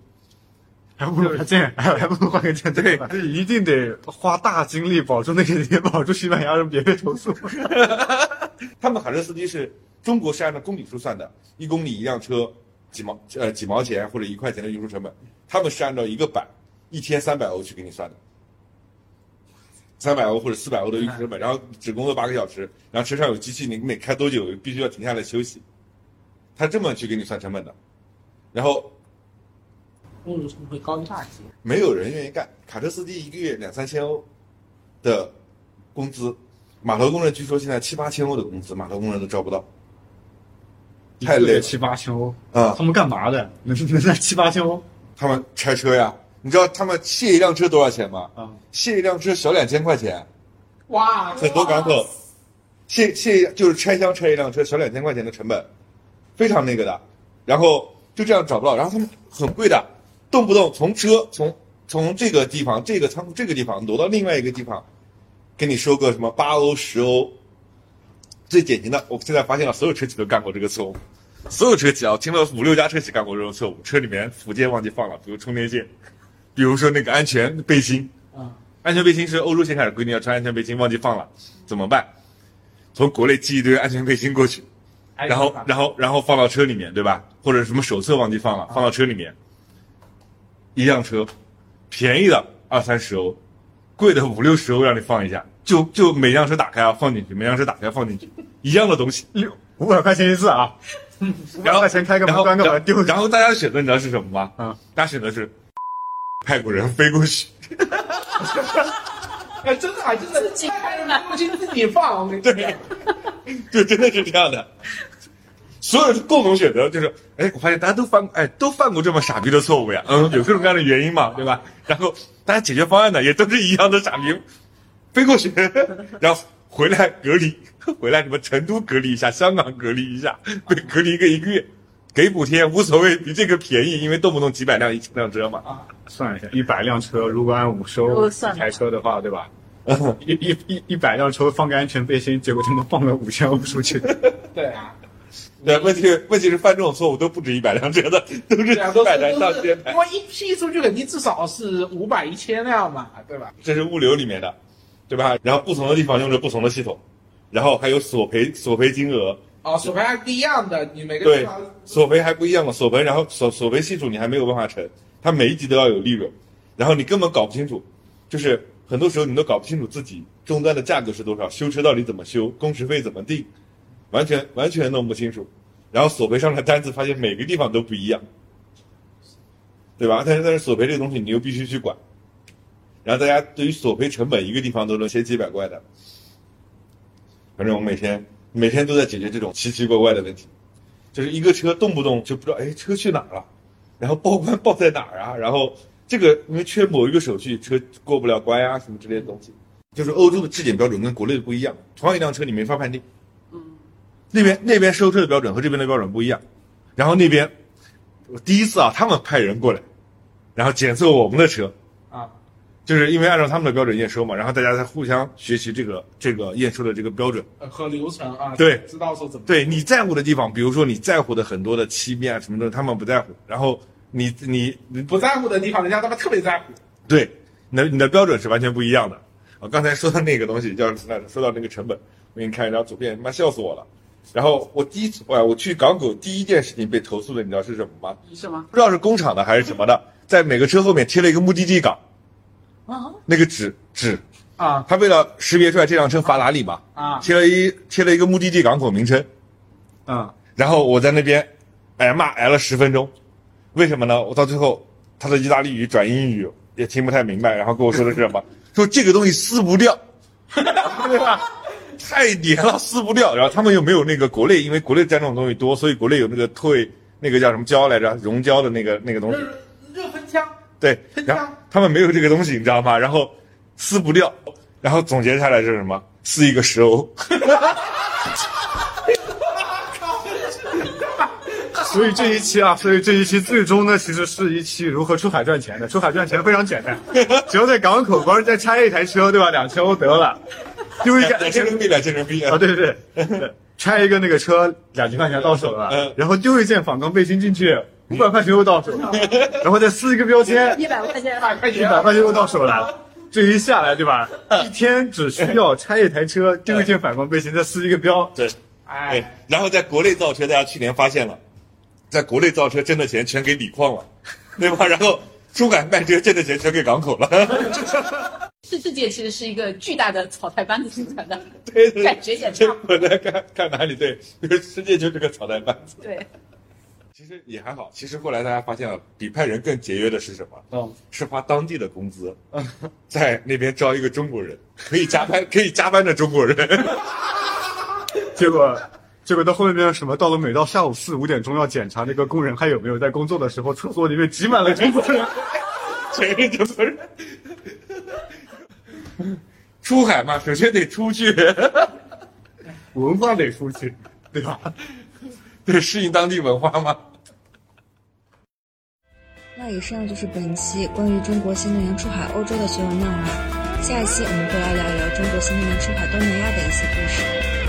还不如换件，还还不如换个件。对，这一定得花大精力保住那个点，保住西班牙人别被投诉。他们卡车司机是中国是按照公里数算的，一公里一辆车几毛呃几毛钱或者一块钱的运输成本，他们是按照一个板一天三百欧去给你算的，三百欧或者四百欧的运输成本，然后只工作八个小时，然后车上有机器，你每开多久必须要停下来休息，他这么去给你算成本的，然后公路成本会高一大截。没有人愿意干，卡车司机一个月两三千欧的工资，码头工人据说现在七八千欧的工资，码头工人都招不到，太累了七八千欧啊他们干嘛的？能能那七八千欧他们拆车呀，你知道他们卸一辆车多少钱吗？啊？卸一辆车小两千块钱，哇，很多港口卸卸就是拆箱拆一辆车小两千块钱的成本，非常那个的，然后就这样找不到，然后他们很贵的，动不动从车从从这个地方这个仓库这个地方挪到另外一个地方，给你收个什么八欧十欧。最典型的，我现在发现了，所有车企都干过这个错误。所有车企啊，我听了五六家车企干过这种错误，车里面附件忘记放了，比如充电线，比如说那个安全背心，啊，安全背心是欧洲先开始规定要穿安全背心，忘记放了，怎么办？从国内寄一堆安全背心过去，然后然后然后放到车里面，对吧？或者什么手册忘记放了，放到车里面，一辆车，便宜的二三十欧，贵的五六十欧让你放一下，就就每辆车打开啊放进去，每辆车打开放进去，一样的东西，六五百块钱一次啊！五百然后块钱开个门关个门丢然后大家的选择你知道是什么吗？嗯，大家选择是派国人飞过去，哎，真的还真的，自己开的。不仅自己放，我跟你对，就真的是这样的。所有人共同选择就是，哎，我发现大家都犯，哎，都犯过这么傻逼的错误呀，嗯，有各种各样的原因嘛，对吧？然后大家解决方案呢，也都是一样的傻逼，飞过去，然后回来隔离，回来什么成都隔离一下，香港隔离一下，被隔离个一个月，给补贴无所谓，比这个便宜，因为动不动几百辆、一千辆车嘛。算一下，一百辆车如果按五收一台车的话，对吧？一一一一百辆车放个安全背心，结果他们放了五千欧出去。对啊，对，问题是问题是犯这种错误都不止一百辆车的，都是几百台上千台因。为一批出去肯定至少是五百一千辆嘛，对吧？这是物流里面的，对吧？然后不同的地方用着不同的系统，然后还有索赔索赔金额，哦，索赔还不一样的，你每个对地方，索赔还不一样嘛，索赔然后索索赔系数你还没有办法成，它每一级都要有利润，然后你根本搞不清楚，就是很多时候你都搞不清楚自己终端的价格是多少，修车到底怎么修，工时费怎么定，完全完全弄不清楚，然后索赔上来单子发现每个地方都不一样，对吧？但是但是索赔这个东西你又必须去管，然后大家对于索赔成本一个地方都能千奇百怪的，反正我每天每天都在解决这种奇奇怪怪的问题。就是一个车动不动就不知道，哎，车去哪儿了，然后报关报在哪儿啊？然后这个因为缺某一个手续，车过不了关啊，什么之类的东西。就是欧洲的质检标准跟国内的不一样，同样一辆车你没法判定。嗯，那边那边收车的标准和这边的标准不一样，然后那边我第一次啊，他们派人过来，然后检测我们的车，就是因为按照他们的标准验收嘛，然后大家在互相学习这个这个验收的这个标准。呃和流程啊，对知道说怎么对你在乎的地方，比如说你在乎的很多的漆面啊什么的，他们不在乎。然后你你你不在乎的地方，人家他们特别在乎。对，你的你的标准是完全不一样的。我，刚才说的那个东西叫那说到那个成本，我给你看一张图片，他妈笑死我了。然后我第一次，哎，我去港口第一件事情被投诉的，你知道是什么吗？是吗？不知道是工厂的还是什么的，在每个车后面贴了一个目的地港，啊，那个纸纸，啊他为了识别出来这辆车法拉利嘛，啊贴了一贴了一个目的地港口名称，啊，然后我在那边挨骂挨了十分钟，为什么呢？我到最后他的意大利语转英语也听不太明白，然后跟我说的是什么？说这个东西撕不掉，对吧？太黏了，撕不掉。然后他们又没有那个国内，因为国内沾这种东西多，所以国内有那个退那个叫什么胶来着，溶胶的那个那个东西。对，然后他们没有这个东西，你知道吗？然后撕不掉，然后总结下来是什么？撕一个十欧。所以这一期啊，所以这一期最终呢，其实是一期如何出海赚钱的。出海赚钱非常简单，只要在港口帮人家拆一台车，对吧？两千欧得了，丢一个两千人民币，两千人民币啊，对对对，对拆一个那个车两千块钱到手了嗯，然后丢一件反光背心进去，五百块钱又到手了，然后再撕一个标签，一百块钱，一百块钱又到手了。这一下来，对吧？一天只需要拆一台车，丢一件反光背心，再撕一个标。对，对哎，，然后在国内造车，大家去年发现了，在国内造车挣的钱全给锂矿了，对吧？然后出海卖车挣的钱全给港口了，这世界其实是一个巨大的草台班子形成的，对对感觉也差不多。我在看看哪里对，就是世界就是个草台班子。对，其实也还好，其实后来大家发现了，比派人更节约的是什么？嗯，是花当地的工资，在那边招一个中国人，可以加班，可以加班的中国人。结果，结果到后面什么，到了每到下午四五点钟要检查那个工人还有没有在工作的时候，厕所里面挤满了中国人。全是中国人。出海嘛，首先得出去，文化得出去，对吧？得适应当地文化嘛。那以上就是本期关于中国新能源出海欧洲的所有内容了。下一期我们会来聊一聊中国新能源出海东南亚的一些故事。